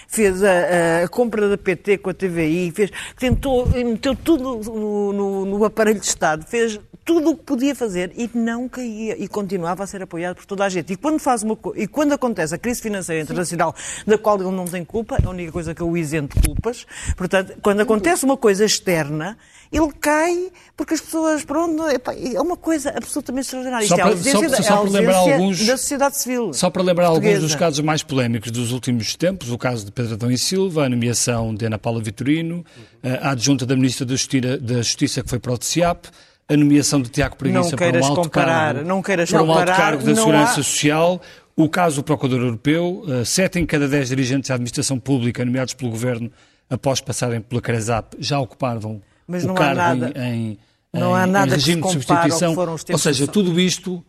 Fez a, a compra da PT com a TVI, fez, tentou, meteu tudo no, no- no aparelho de Estado, fez tudo o que podia fazer e não caía e continuava a ser apoiado por toda a gente. E quando, faz uma, e quando acontece a crise financeira internacional da qual ele não tem culpa, é a única coisa que eu o isento culpas, portanto, quando acontece uma coisa externa, ele cai porque as pessoas, pronto, é uma coisa absolutamente extraordinária. Só Isto é a para- ausência, só- da- só é para lembrar alguns- da sociedade civil. Só para lembrar alguns portuguesa. dos casos mais polémicos dos últimos tempos, o caso de Pedro Adão e Silva, a nomeação de Ana Paula Vitorino, a adjunta da Ministra da Justiça, da Justiça que foi para o TCIAP, a nomeação de Tiago Preguiça para um alto comparar, cargo, não queiras para um alto comparar, cargo da Segurança há- Social, o caso do Procurador Europeu, eh, sete em cada dez dirigentes da administração pública nomeados pelo Governo após passarem pela CRESAP já ocupavam Mas o cargo nada- em, em, não há nada em que se regime de substituição. Ou seja, tudo isto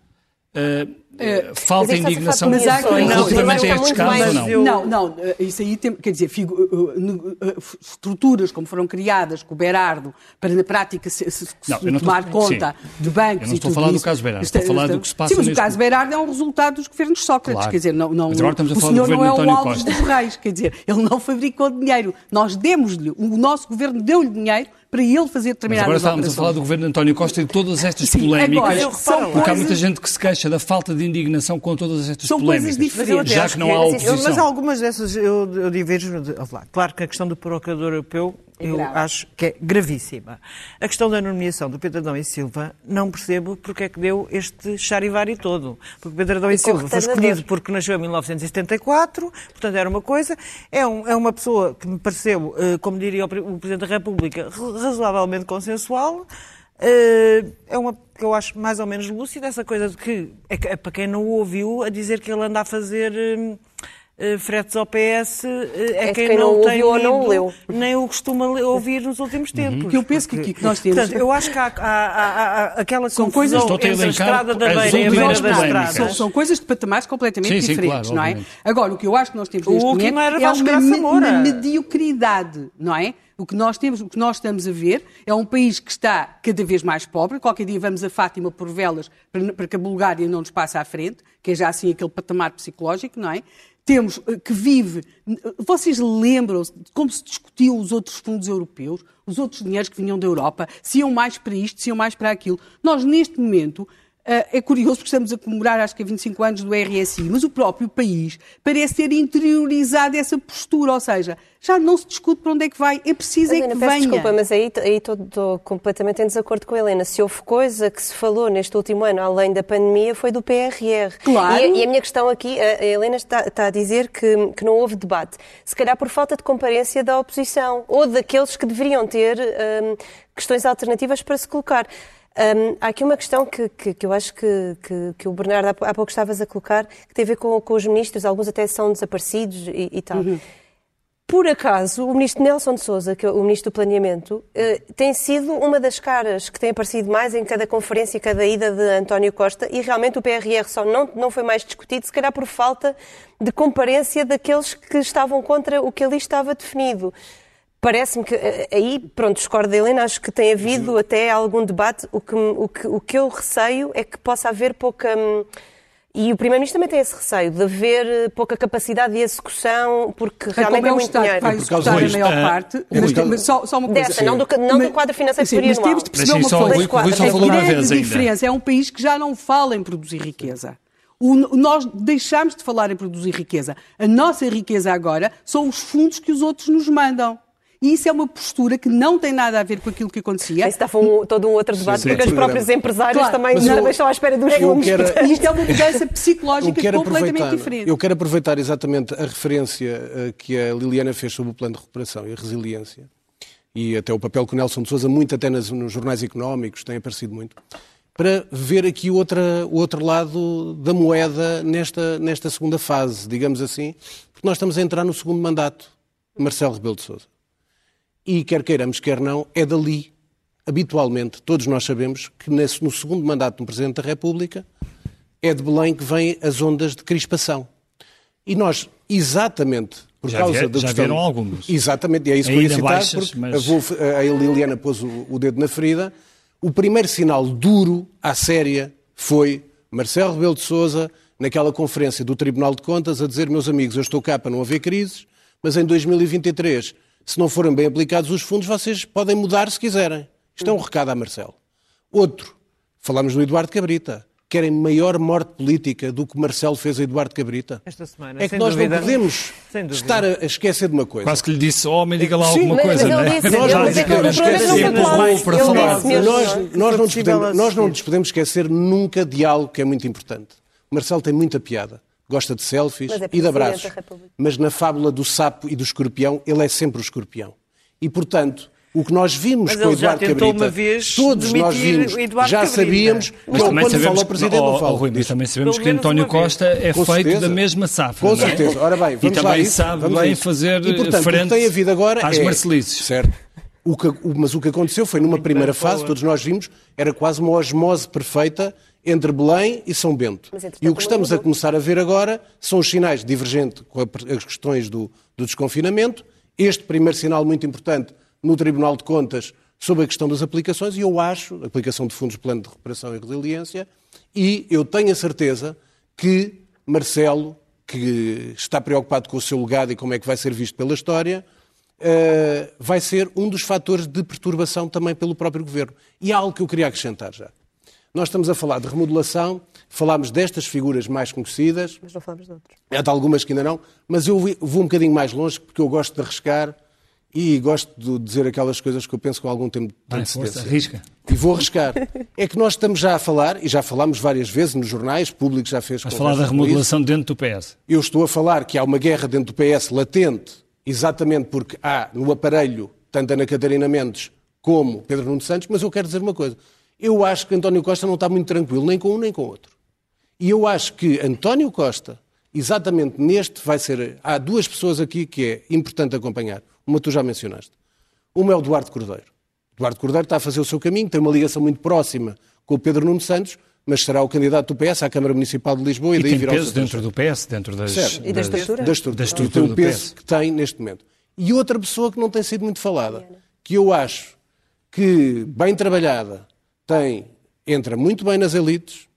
eh, eh, falta Mas indignação a Mas há- eleições. relativamente a Não, estes casos ou mais- não? eu- Não, não, eh, isso aí tem, quer dizer, figu- eh, eh, ne- eh, f- estruturas como foram criadas com o Berardo para na prática se, se- se Não, não tomar estou- conta de bancos Eu não estou a falar do caso Berardo, é- estou a falar do que se passa Sim, mas o caso Berardo é um resultado dos governos Sócrates, Claro. quer dizer, não, não, Mas agora estamos a o senhor não é o Alves Costa. dos Reis, quer dizer, ele não fabricou dinheiro, nós demos-lhe, o nosso governo deu-lhe dinheiro para ele fazer Mas determinadas agora estávamos a operações. falar do governo de António Costa e de todas estas Sim, polémicas, agora, porque há muita gente que se queixa da falta de de indignação com todas estas São polémicas. coisas diferentes. Já que não há Eu- oposição. Mas algumas dessas eu, eu diverjo. de- lá. Claro que a questão do Procurador Europeu eu grave. acho que é gravíssima. A questão da nomeação do Pedro Adão e Silva, não percebo porque é que deu este charivari todo. Porque Pedro Adão e Ficou Silva foi escolhido porque nasceu em 1974, portanto era uma coisa. É, um- é uma pessoa que me pareceu, eh, como diria o, Pre- o Presidente da República, ra- razoavelmente consensual. Eh, É uma que eu acho mais ou menos lúcida, essa coisa de que, é, que- é para quem não o ouviu, a dizer que ele anda a fazer eh, fretes ao PS, eh, é, de quem, quem não, não tem ouviu ou não leu. nem o costuma ouvir nos últimos tempos. Porque eu penso que aqui que nós temos- Portanto, eu acho que há, há- há- há aquela São coisas- entre a estrada da as beira e a beira da estrada. São, são coisas de patamares completamente Sim, sim, diferentes, claro, não é? obviamente. Agora, o que eu acho que nós temos O neste último momento era é uma, me- uma mediocridade, não é? O que nós temos, o que nós estamos a ver é um país que está cada vez mais pobre. Qualquer dia vamos a Fátima por velas para, para que a Bulgária não nos passe à frente, que é já assim aquele patamar psicológico, não é? Temos eh, que vive. Vocês lembram-se de como se discutiu os outros fundos europeus, os outros dinheiros que vinham da Europa, se iam mais para isto, se iam mais para aquilo. Nós, neste momento, é curioso porque estamos a comemorar, acho que é 25 anos do RSI, mas o próprio país parece ter interiorizado essa postura, ou seja, já não se discute para onde é que vai, é preciso Mas, é Helena, que peço venha. desculpa, mas aí aí estou- estou completamente em desacordo com a Helena. Se houve coisa que se falou neste último ano, além da pandemia, foi do PRR. Claro. E, a- e a minha questão aqui, a, a Helena está, está a dizer que, que não houve debate. Se calhar por falta de comparência da oposição ou daqueles que deveriam ter hum, questões alternativas para se colocar. Hum, há aqui uma questão que, que, que eu acho que, que, o Bernardo há pou- há pouco estavas a colocar, que tem a ver com, com os ministros, alguns até são desaparecidos e, e tal. Por acaso, o ministro Nelson de Sousa, que é o ministro do Planeamento, eh, tem sido uma das caras que tem aparecido mais em cada conferência e cada ida de António Costa e realmente o PRR só não, não foi mais discutido, se calhar por falta de comparência daqueles que estavam contra o que ali estava definido. Parece-me que eh, aí, pronto, discordo da Helena, acho que tem havido até algum debate. O que, o, que, o que eu receio é que possa haver pouca. hum, E o Primeiro-Ministro também tem esse receio, de haver eh, pouca capacidade de execução, porque É realmente como é é o muito Estado dinheiro. vai executar a maior ah, parte, é mas, mas só, só uma coisa. Dessa, não do, não do quadro financeiro Sim, mas plurianual. temos de perceber Deixem uma só o coisa. Rui- o Rui só a uma grande vez ainda. diferença é um país que já não fala em produzir riqueza. O- nós deixamos de falar em produzir riqueza. A nossa riqueza agora são os fundos que os outros nos mandam. E isso é uma postura que não tem nada a ver com aquilo que acontecia. Isso estava um, todo um outro debate, sim. porque os Sim. próprios empresários Claro, também, eu- também estão à espera dos quero- portanto. Isto é uma mudança psicológica completamente diferente. eu quero aproveitar exatamente a referência eh, que a Liliana fez sobre o plano de recuperação e a resiliência, e até o papel que o Nelson de Sousa, muito até nas- nos jornais económicos, tem aparecido muito, para ver aqui outra, o outro lado da moeda nesta, nesta segunda fase, digamos assim, porque nós estamos a entrar no segundo mandato de Marcelo Rebelo de Sousa. E quer queiramos, quer não, é dali, habitualmente, todos nós sabemos que nesse- no segundo mandato do Presidente da República é de Belém que vêm as ondas de crispação. E nós, exatamente por Já causa vie- da já questão... vieram algumas. Exatamente, e é isso que eu ia citar, baixas, porque mas- a, Wolf- a Liliana pôs o, o dedo na ferida. O primeiro sinal duro, à séria, foi Marcelo Rebelo de Sousa, naquela conferência do Tribunal de Contas, a dizer, meus amigos, eu estou cá para não haver crises, mas em 2023, se não forem bem aplicados os fundos, vocês podem mudar se quiserem. Isto é um recado a Marcelo. Outro, falamos do Eduardo Cabrita. Querem maior morte política do que Marcelo fez a Eduardo Cabrita? Esta semana, É que sem nós dúvida. não podemos estar a esquecer de uma coisa. Quase que lhe disse, homem, diga lá Sim, alguma mas- coisa, ele é? disse- Nós ele não disse nos podemos que o problema esquecer. não foi empurrou claro. para Ele falar. disse mesmo, Nós, não é? nós, não nos podemos, nós não assistir. nos podemos esquecer nunca de algo que é muito importante. O Marcelo tem muita piada. Gosta de selfies é e de abraços. Mas na fábula do sapo e do escorpião, ele é sempre o escorpião. E, portanto, o que nós vimos Mas com o Eduardo tentou Cabrita, uma vez todos nós vimos, o Eduardo já Cabrita. sabíamos, Mas também quando sabemos, fala ao Presidente, oh, não fala. oh, Rui, mas também sabemos que António. Costa é Com feito certeza. da mesma safra. Com não é? certeza. Ora bem, e vamos lá a também isso. sabe bem isso. fazer e, portanto, frente o que tem havido agora às é... Marcelices. Certo. O que- o- mas o que aconteceu foi numa primeira fase, todos nós vimos, era quase uma osmose perfeita entre Belém e São Bento. E o que estamos a começar a ver agora são os sinais divergentes com as questões do, do desconfinamento, este primeiro sinal muito importante no Tribunal de Contas sobre a questão das aplicações, e eu acho, a aplicação de fundos do Plano de Recuperação e Resiliência, e eu tenho a certeza que Marcelo, que está preocupado com o seu legado e como é que vai ser visto pela história, eh, vai ser um dos fatores de perturbação também pelo próprio governo. E há algo que eu queria acrescentar já. Nós estamos a falar de remodelação, falámos destas figuras mais conhecidas, Mas não falamos de outros. há de algumas que ainda não, mas eu vou um bocadinho mais longe porque eu gosto de arriscar e gosto de dizer aquelas coisas que eu penso com algum tempo de Vai, força, antecedência. arrisca. E vou arriscar. É que nós estamos já a falar, e já falámos várias vezes nos jornais, públicos já fez Vais conversas falar da remodelação dentro do PS. Eu estou a falar que há uma guerra dentro do PS latente, exatamente porque há no aparelho tanto Ana Catarina Mendes como Pedro Nuno Santos, mas eu quero dizer uma coisa. Eu acho que António Costa não está muito tranquilo, nem com um nem com o outro. E eu acho que António Costa, exatamente neste, vai ser. Há duas pessoas aqui que é importante acompanhar. Uma tu já mencionaste. Uma é o Eduardo Cordeiro. Eduardo Cordeiro está a fazer o seu caminho, tem uma ligação muito próxima com o Pedro Nuno Santos, mas será o candidato do PS à Câmara Municipal de Lisboa e, E daí tem virá o peso dentro do PS, dentro das... Certo. E da das- estrutura? da estrutura, Da estrutura tem do peso PS. que tem neste momento. E outra pessoa que não tem sido muito falada, que eu acho que, bem trabalhada, tem, entra muito bem nas elites,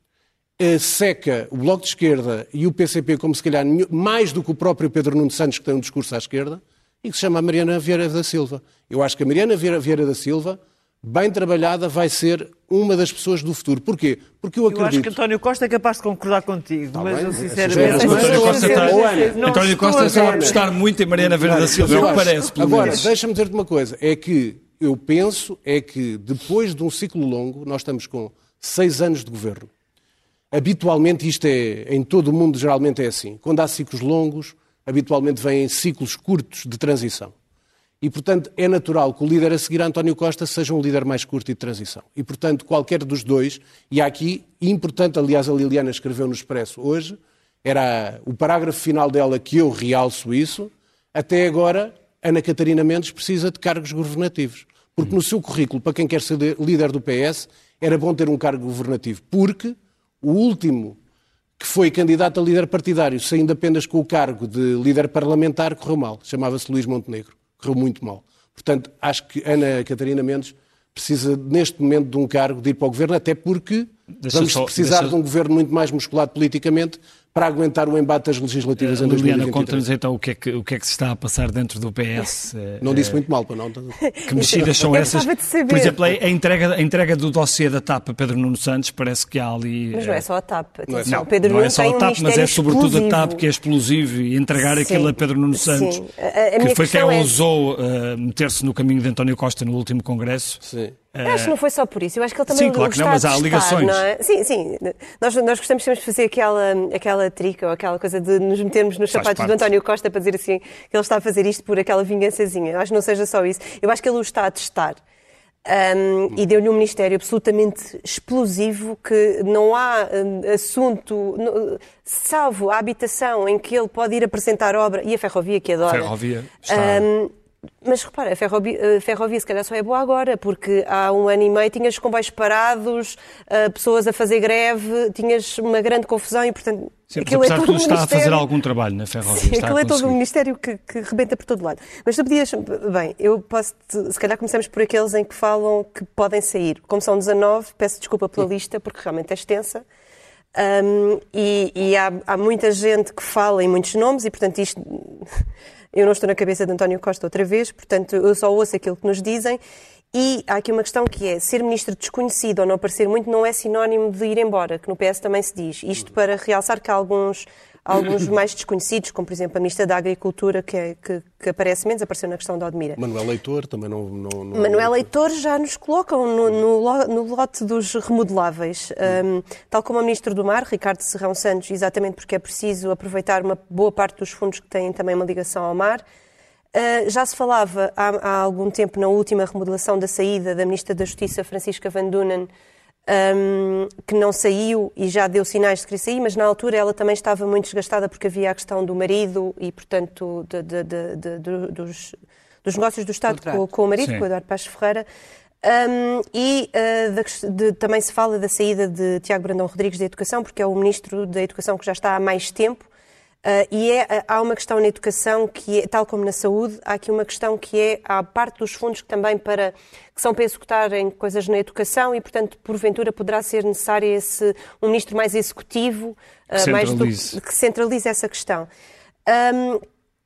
eh, seca o Bloco de Esquerda e o PCP como se calhar mais do que o próprio Pedro Nuno Santos, que tem um discurso à esquerda, e que se chama Mariana Vieira da Silva. Eu acho que a Mariana Vieira, da Silva, bem trabalhada, vai ser uma das pessoas do futuro. Porquê? Porque eu Eu acredito... acho que António Costa é capaz de concordar contigo, mas bem, eu sinceramente... são Mas António Costa está, Ana, António Costa a está a apostar muito em Mariana Vieira da Silva, é o que Eu parece, pelo Agora, deixa-me dizer-te uma coisa. É que eu penso é que depois de um ciclo longo, nós estamos com seis anos de governo. Habitualmente, isto é, em todo o mundo geralmente é assim. Quando há ciclos longos, habitualmente vêm ciclos curtos de transição. E, portanto, é natural que o líder a seguir a António Costa seja um líder mais curto e de transição. E, portanto, qualquer dos dois, e há aqui, importante, aliás, a Liliana escreveu no Expresso hoje, era o parágrafo final dela que eu realço isso, até agora, Ana Catarina Mendes precisa de cargos governativos. Porque no seu currículo, para quem quer ser líder do PS, era bom ter um cargo governativo. Porque o último que foi candidato a líder partidário, saindo apenas com o cargo de líder parlamentar, correu mal. Chamava-se Luís Montenegro. Correu muito mal. Portanto, acho que Ana Catarina Mendes precisa, neste momento, de um cargo de ir para o governo, até porque Deixa vamos só- precisar deixa- de um governo muito mais musculado politicamente para aguentar o embate das legislativas em Liliana, 2023. conta-nos então o que, é que, o que é que se está a passar dentro do PS. eh, Não disse muito mal, para não. Que mexidas são Eu essas? gostava de saber. Por exemplo, a entrega, a entrega do dossiê da TAP a Pedro Nuno Santos parece que há ali. Mas não eh, é só a TAP. Não é Atenção, só- o Pedro não é só a um TAP, mas é sobretudo a TAP que é explosivo e entregar Sim, aquilo a Pedro Nuno sim. Santos, A- a que foi quem é- ousou eh, meter-se no caminho de António Costa no último Congresso. Sim. Eu acho que não foi só por isso. Eu acho que ele também Sim, claro que não, mas há testar, ligações. Não é? Sim, sim. Nós, nós gostamos sempre de fazer aquela, aquela trica ou aquela coisa de nos metermos nos Faz sapatos do. António Costa para dizer assim que ele está a fazer isto por aquela vingançazinha. Eu acho que não seja só isso. Eu acho que ele o está a testar. Um, e deu-lhe um ministério absolutamente explosivo que não há hum, assunto, no- salvo a habitação em que ele pode ir apresentar obra e a ferrovia que adora. Ferrovia está- Um, mas repara, a ferrovia, a ferrovia se calhar só é boa agora, porque há um ano e meio tinhas os comboios parados, ah, pessoas a fazer greve, tinhas uma grande confusão e, portanto, Sim, aquilo é apesar de todo está a fazer algum trabalho na ferrovia. Sim, aquilo é todo um conseguir. ministério que, que rebenta por todo lado. Mas tu podias. Bem, eu posso. Se calhar começamos por aqueles em que falam que podem sair. Como são 19, peço desculpa pela lista, porque realmente é extensa. Um, e e há, há muita gente que fala em muitos nomes e, portanto, isto. Eu não estou na cabeça de António Costa outra vez, portanto, eu só ouço aquilo que nos dizem. E há aqui uma questão que é, ser ministro desconhecido ou não aparecer muito não é sinónimo de ir embora, que no PS também se diz. Isto para realçar que alguns, alguns mais desconhecidos, como por exemplo a ministra da Agricultura, que, é- que, que aparece menos, apareceu na questão da Odmira. Manuel Leitor também não. não, não Manuel Leitor já nos colocam no, no no lote dos remodeláveis. Um, tal como o Ministro do Mar, Ricardo Serrão Santos, exatamente porque é preciso aproveitar uma boa parte dos fundos que têm também uma ligação ao mar. Uh, já se falava há, há algum tempo, na última remodelação da saída da Ministra da Justiça, Francisca Van Dunen, um, que não saiu e já deu sinais de querer sair, mas na altura ela também estava muito desgastada porque havia a questão do marido e, portanto, de- de- de- de- do- dos, dos negócios do Estado com, com o marido, Sim. com o Eduardo Paz Ferreira. Um, e uh, da quest- de- também se fala da saída de Tiago Brandão Rodrigues da Educação, porque é o Ministro da Educação que já está há mais tempo. Uh, e é, uh, há uma questão na educação que, é, tal como na saúde, há aqui uma questão que é a parte dos fundos que também para que são para executar em coisas na educação e, portanto, porventura poderá ser necessário esse um ministro mais executivo, uh, mais do- centralize. que centralize essa questão. Um,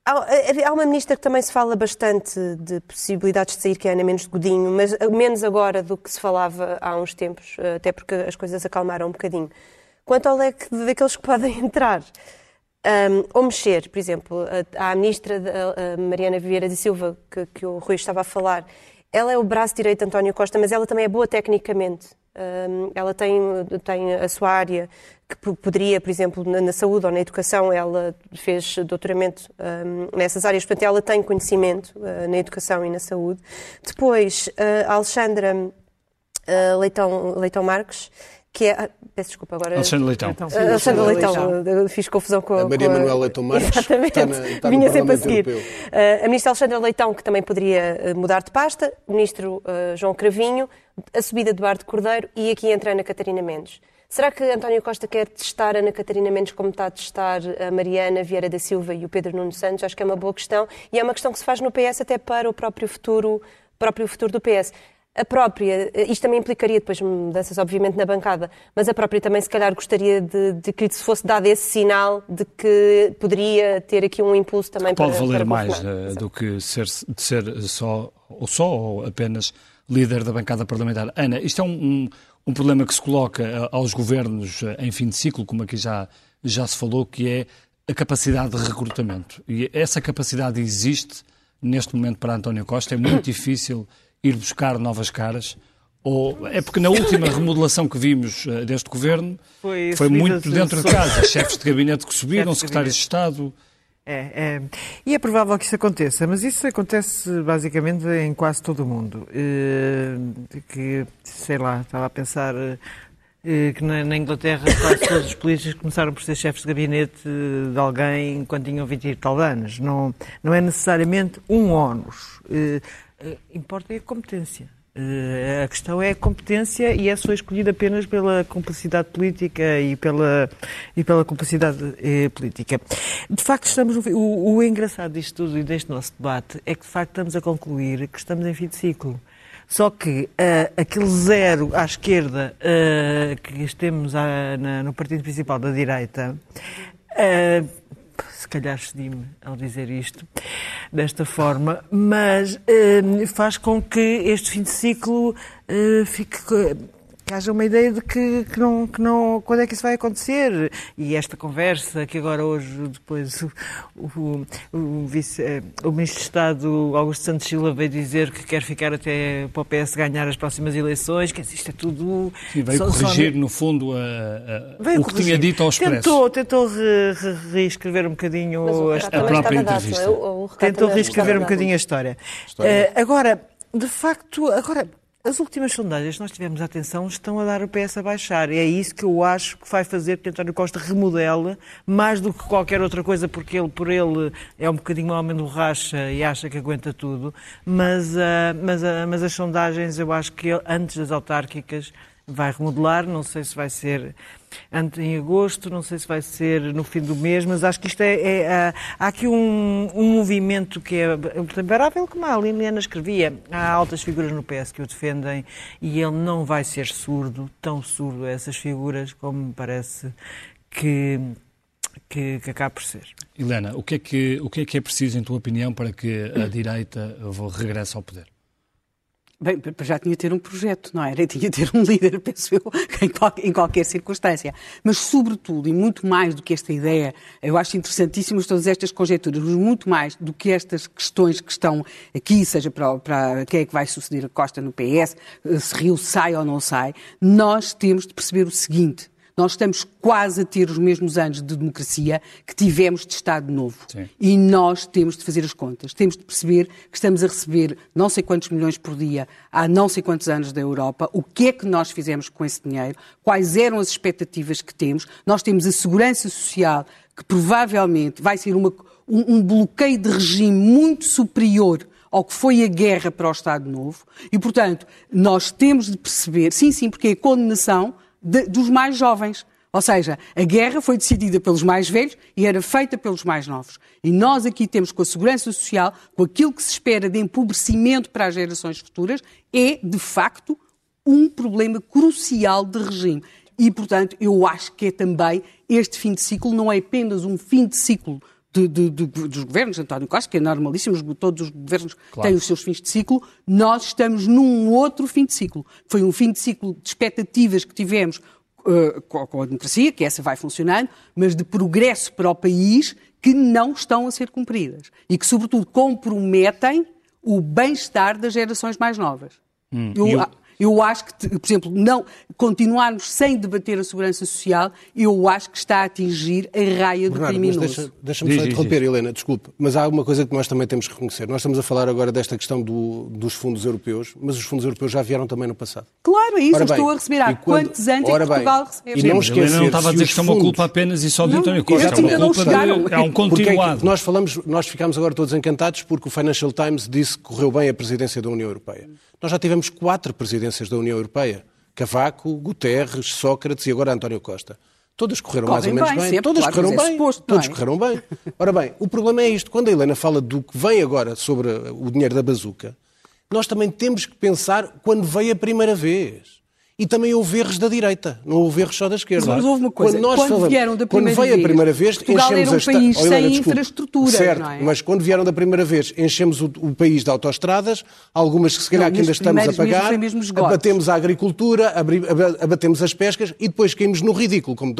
Há uma ministra que também se fala bastante de possibilidades de sair, que é Ana Menos de Godinho, mas menos agora do que se falava há uns tempos, até porque as coisas acalmaram um bocadinho. Quanto ao leque daqueles que podem entrar, um, ou mexer, por exemplo, a, a ministra a, a Mariana Vieira de Silva, que, que, o Rui estava a falar, ela é o braço direito de António Costa, mas ela também é boa tecnicamente. Um, ela tem, tem a sua área que poderia, por exemplo, na, na, saúde ou na educação, ela fez doutoramento um, nessas áreas, portanto, ela tem conhecimento uh, na educação e na saúde. Depois, uh, a Alexandra uh, Leitão, Leitão Marques que é. Ah, peço desculpa agora. Alexandre Leitão. Leitão. Sim, Alexandre Leitão. Leitão. Fiz confusão com a Maria com a... Manuela Leitão Marques. Exatamente. Está na, está Vinha sempre a seguir. Uh, a ministra Alexandra Leitão, que também poderia mudar de pasta. O ministro uh, João Cravinho. A subida de Eduardo Cordeiro. E aqui entra a Ana Catarina Mendes. Será que António Costa quer testar a Ana Catarina Mendes como está a testar a Mariana Vieira da Silva e o Pedro Nuno Santos? Acho que é uma boa questão e é uma questão que se faz no PS até para o próprio futuro, próprio futuro do PS a própria, isto também implicaria depois mudanças, obviamente, na bancada, mas a própria também, se calhar, gostaria de, de que se fosse dado esse sinal de que poderia ter aqui um impulso também Pode para. Pode valer para mais uh, do que ser, de ser só ou só ou apenas líder da bancada parlamentar. Ana, isto é um, um, um problema que se coloca eh, aos governos eh, em fim de ciclo, como aqui já, já se falou, que é a capacidade de recrutamento. E essa capacidade existe neste momento para António Costa. É muito difícil ir buscar novas caras? Ou é porque na última remodelação que vimos uh, deste governo foi, foi muito dentro de casa, chefes de gabinete que subiram, secretários de Estado. É, é, e é provável que isso aconteça, mas isso acontece basicamente em quase todo o mundo. Uh, que, sei lá, estava a pensar uh, que na, na, Inglaterra quase todos os políticos começaram por ser chefes de gabinete de alguém quando tinham 20 e tal anos. Não, não é necessariamente um ónus. Uh, Uh, importa é a competência. Uh, a questão é a competência e essa foi escolhida apenas pela complicidade política e pela, e pela complicidade eh, política. De facto, estamos no, o, o engraçado disto tudo e deste nosso debate é que, de facto, estamos a concluir que estamos em fim de ciclo. Só que uh, aquele zero à esquerda uh, que temos na, no partido principal da direita uh, se calhar cedi-me ao dizer isto desta forma, mas uh, faz com que este fim de ciclo uh, fique que haja uma ideia de que, que, não, que não. Quando é que isso vai acontecer? E esta conversa que agora hoje, depois, o, o, o, vice, eh, o Ministro de Estado, Augusto Santos Silva, veio dizer que quer ficar até para o PS ganhar as próximas eleições, que isto é tudo. Sim, veio só, corrigir, só... no fundo, a, a, o que tinha dito ao Expresso. Tentou, tentou re, re, reescrever um bocadinho a, a própria entrevista. Dado, o, tentou reescrever um bocadinho a história. história. Uh, agora, de facto, agora as últimas sondagens, se nós tivermos atenção, estão a dar o PS a baixar. É isso que eu acho que vai fazer que António Costa remodele, mais do que qualquer outra coisa, porque ele, por ele, é um bocadinho homem do racha e acha que aguenta tudo. Mas, uh, mas, uh, mas as sondagens, eu acho que ele, antes das autárquicas, vai remodelar. Não sei se vai ser em agosto, não sei se vai ser no fim do mês, mas acho que isto é. é, é há aqui um, um, movimento que é imparável, como a Liliana escrevia. Há altas figuras no PS que o defendem e ele não vai ser surdo, tão surdo a essas figuras como me parece que. Que, que acaba por ser. Helena, o que, é que, o que é que é preciso, em tua opinião, para que a direita regresse ao poder? Bem, já tinha de ter um projeto, não era? Tinha de ter um líder, penso eu, em qualquer circunstância. Mas, sobretudo, e muito mais do que esta ideia, eu acho interessantíssimas todas estas conjecturas, mas muito mais do que estas questões que estão aqui, seja para, para quem é que vai suceder a Costa no PS, se Rio sai ou não sai, nós temos de perceber o seguinte. Nós estamos quase a ter os mesmos anos de democracia que tivemos de Estado Novo. Sim. E nós temos de fazer as contas. Temos de perceber que estamos a receber não sei quantos milhões por dia há não sei quantos anos da Europa. O que é que nós fizemos com esse dinheiro? Quais eram as expectativas que temos? Nós temos a segurança social que provavelmente vai ser uma, um, um bloqueio de regime muito superior ao que foi a guerra para o Estado Novo. E, portanto, nós temos de perceber, sim, sim, porque a condenação de, dos mais jovens. Ou seja, a guerra foi decidida pelos mais velhos e era feita pelos mais novos. E nós aqui temos, com a segurança social, com aquilo que se espera de empobrecimento para as gerações futuras, é, de facto, um problema crucial de regime. E, portanto, eu acho que é também este fim de ciclo, não é apenas um fim de ciclo de, de, de, dos governos, António Costa, que é normalíssimo, todos os governos claro. têm os seus fins de ciclo, nós estamos num outro fim de ciclo. Foi um fim de ciclo de expectativas que tivemos uh, com, a democracia, que essa vai funcionando, mas de progresso para o país que não estão a ser cumpridas e que, sobretudo, comprometem o bem-estar das gerações mais novas. Hum, eu, eu, eu acho que, por exemplo, não continuarmos sem debater a segurança social, eu acho que está a atingir a raia do Bernardo, criminoso. Deixa-me deixa só interromper, diz. Helena, desculpe, mas há uma coisa que nós também temos que reconhecer. Nós estamos a falar agora desta questão do, dos fundos europeus, mas os fundos europeus já vieram também no passado. Claro, é isso, bem, estou a receber há quando, quantos anos é que Portugal recebeu? E não esquecer, não estava a dizer que isto é uma culpa apenas e só de António Costa, é uma culpa de, é um continuado. É nós falamos, nós ficámos agora todos encantados porque o Financial Times disse que correu bem a presidência da União Europeia. Nós já tivemos quatro presidências da União Europeia. Cavaco, Guterres, Sócrates e agora António Costa. Todas correram Correm mais ou menos bem, bem. todas correram bem. Suposto, todos é? correram bem. Ora bem, o problema é isto. Quando a Helena fala do que vem agora sobre o dinheiro da bazuca, nós também temos que pensar quando veio a primeira vez e também houve erros da direita, não houve erros só da esquerda. Mas houve uma coisa, quando, nós quando falamos, vieram da primeira quando veio vez, a primeira vez, Portugal enchemos era um país sem infraestrutura, certo, é? mas quando vieram da primeira vez, enchemos o, o país de autoestradas, algumas que se calhar não, que ainda estamos a pagar, abatemos a agricultura, abatemos as pescas e depois caímos no ridículo, como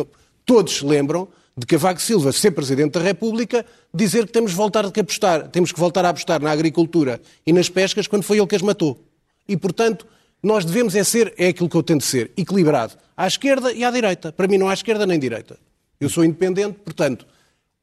todos lembram, de Cavaco Silva ser Presidente da República, dizer que temos, voltar a apostar, temos que voltar a apostar na agricultura e nas pescas quando foi ele que as matou. E, portanto, nós devemos é ser, é aquilo que eu tento ser, equilibrado, à esquerda e à direita. Para mim não há esquerda nem direita. Eu sou independente, portanto,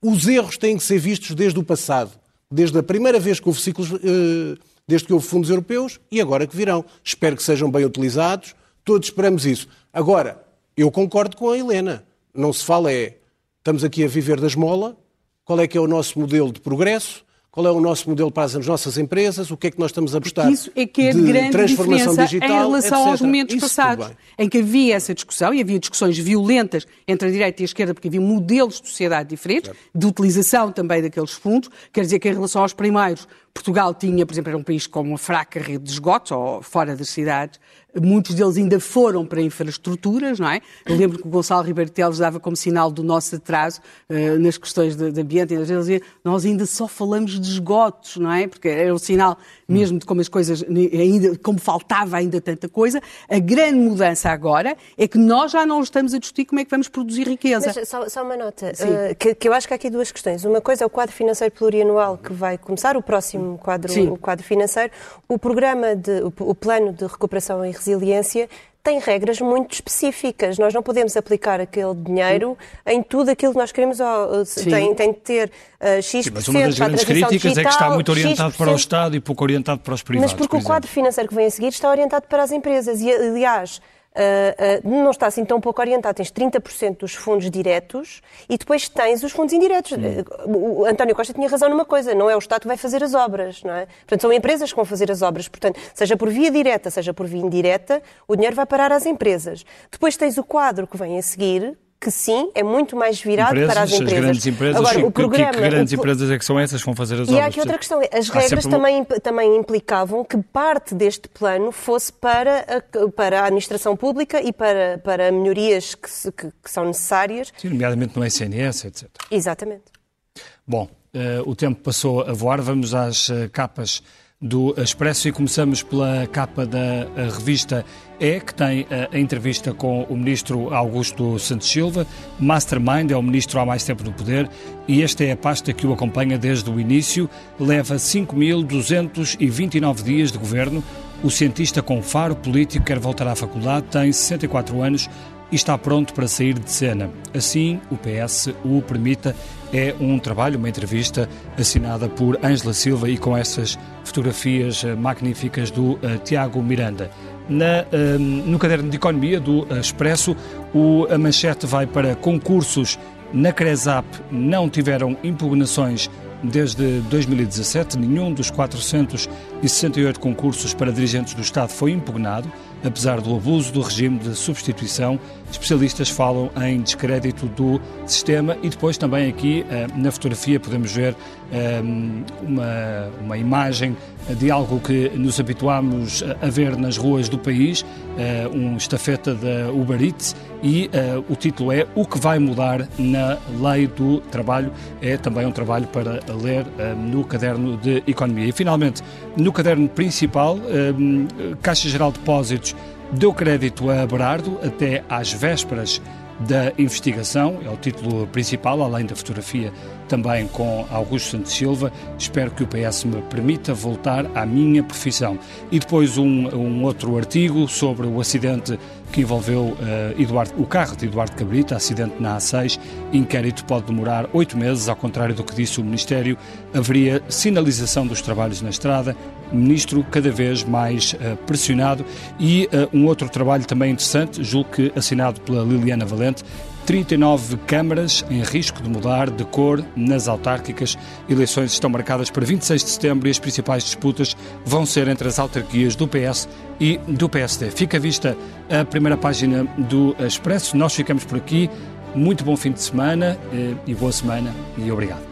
os erros têm que ser vistos desde o passado, desde a primeira vez que houve ciclos, eh, desde que houve fundos europeus e agora que virão. Espero que sejam bem utilizados, todos esperamos isso. Agora, eu concordo com a Helena. Não se fala é, estamos aqui a viver da esmola, qual é que é o nosso modelo de progresso, qual é o nosso modelo para as nossas empresas, o que é que nós estamos a buscar Isso é que é de, de grande transformação digital, em relação etc. aos momentos Isso passados, em que havia essa discussão e havia discussões violentas entre a direita e a esquerda, porque havia modelos de sociedade diferentes, certo. de utilização também daqueles fundos. Quer dizer que em relação aos primeiros, Portugal tinha, por exemplo, era um país com uma fraca rede de esgotos, ou fora das cidades, muitos deles ainda foram para infraestruturas, não é? Eu lembro que o Gonçalo Ribeiro Teles dava como sinal do nosso atraso uh, nas questões de, de ambiente, e às vezes dizia, nós ainda só falamos de esgotos, não é? Porque era o sinal mesmo de como as coisas, ainda, como faltava ainda tanta coisa. A grande mudança agora é que nós já não estamos a discutir como é que vamos produzir riqueza. Mas só, só uma nota, uh, que, que, eu acho que há aqui duas questões. Uma coisa é o quadro financeiro plurianual que vai começar, o próximo quadro, o quadro financeiro. O programa, de, o, o plano de recuperação e resiliência tem regras muito específicas. Nós não podemos aplicar aquele dinheiro em tudo aquilo que nós queremos. Tem, tem de ter uh, X%. Sim, mas uma das grandes críticas digital, é que está muito orientado X%. para o Estado e pouco orientado para os privados. Mas porque por o quadro financeiro que vem a seguir está orientado para as empresas. E, aliás, Uh, uh, não está assim tão pouco orientado. Tens 30% dos fundos diretos e depois tens os fundos indiretos. Uh, o António Costa tinha razão numa coisa, não é o Estado que vai fazer as obras, não é? Portanto, são empresas que vão fazer as obras. Portanto, seja por via direta, seja por via indireta, o dinheiro vai parar às empresas. Depois tens o quadro que vem a seguir, que sim, é muito mais virado empresas, para as empresas. As grandes empresas, Agora, o programa, que, que grandes o, empresas é que são essas que vão fazer as e obras? E há aqui outra questão, as regras também, também implicavam que parte deste plano fosse para a, para a administração pública e para, para melhorias que, que, que são necessárias. Sim, nomeadamente no SNS, etc. Exatamente. Bom, uh, o tempo passou a voar, vamos às uh, capas do Expresso e começamos pela capa da revista E, que tem a, entrevista com o ministro Augusto Santos Silva. Mastermind é o ministro há mais tempo no poder e esta é a pasta que o acompanha desde o início. Leva 5.229 dias de governo. O cientista com faro político quer voltar à faculdade, tem 64 anos e está pronto para sair de cena. Assim, o PS o permita. É um trabalho, uma entrevista assinada por Ângela Silva e com essas fotografias eh, magníficas do uh, Tiago Miranda. Na, uh, no caderno de economia do Expresso, o, a manchete vai para concursos na Cresap não tiveram impugnações desde 2017. Nenhum dos 468 concursos para dirigentes do Estado foi impugnado. apesar do abuso do regime de substituição. Especialistas falam em descrédito do sistema e depois também aqui eh, na fotografia podemos ver eh, uma, uma imagem de algo que nos habituámos a ver nas ruas do país, eh, um estafeta da Uber Eats e o título é O que vai mudar na lei do trabalho. É também um trabalho para ler no caderno de economia. E finalmente, no caderno principal, Caixa Geral de Depósitos deu crédito a Berardo até às vésperas da investigação, é o título principal, além da fotografia também com Augusto Santos Silva. Espero que o PS me permita voltar à minha profissão. E depois um, um outro artigo sobre o acidente que envolveu uh, Eduardo, o carro de Eduardo Cabrita, acidente na A6. Inquérito pode demorar oito meses, ao contrário do que disse o Ministério. Haveria sinalização dos trabalhos na estrada, ministro cada vez mais uh, pressionado e uh, um outro trabalho também interessante, julgo que assinado pela Liliana Valente, 39 câmaras em risco de mudar de cor nas autárquicas. Eleições estão marcadas para 26 de setembro e as principais disputas vão ser entre as autarquias do PS e do PSD. Fica vista a primeira página do Expresso. Nós ficamos por aqui. Muito bom fim de semana eh, e boa semana e obrigado.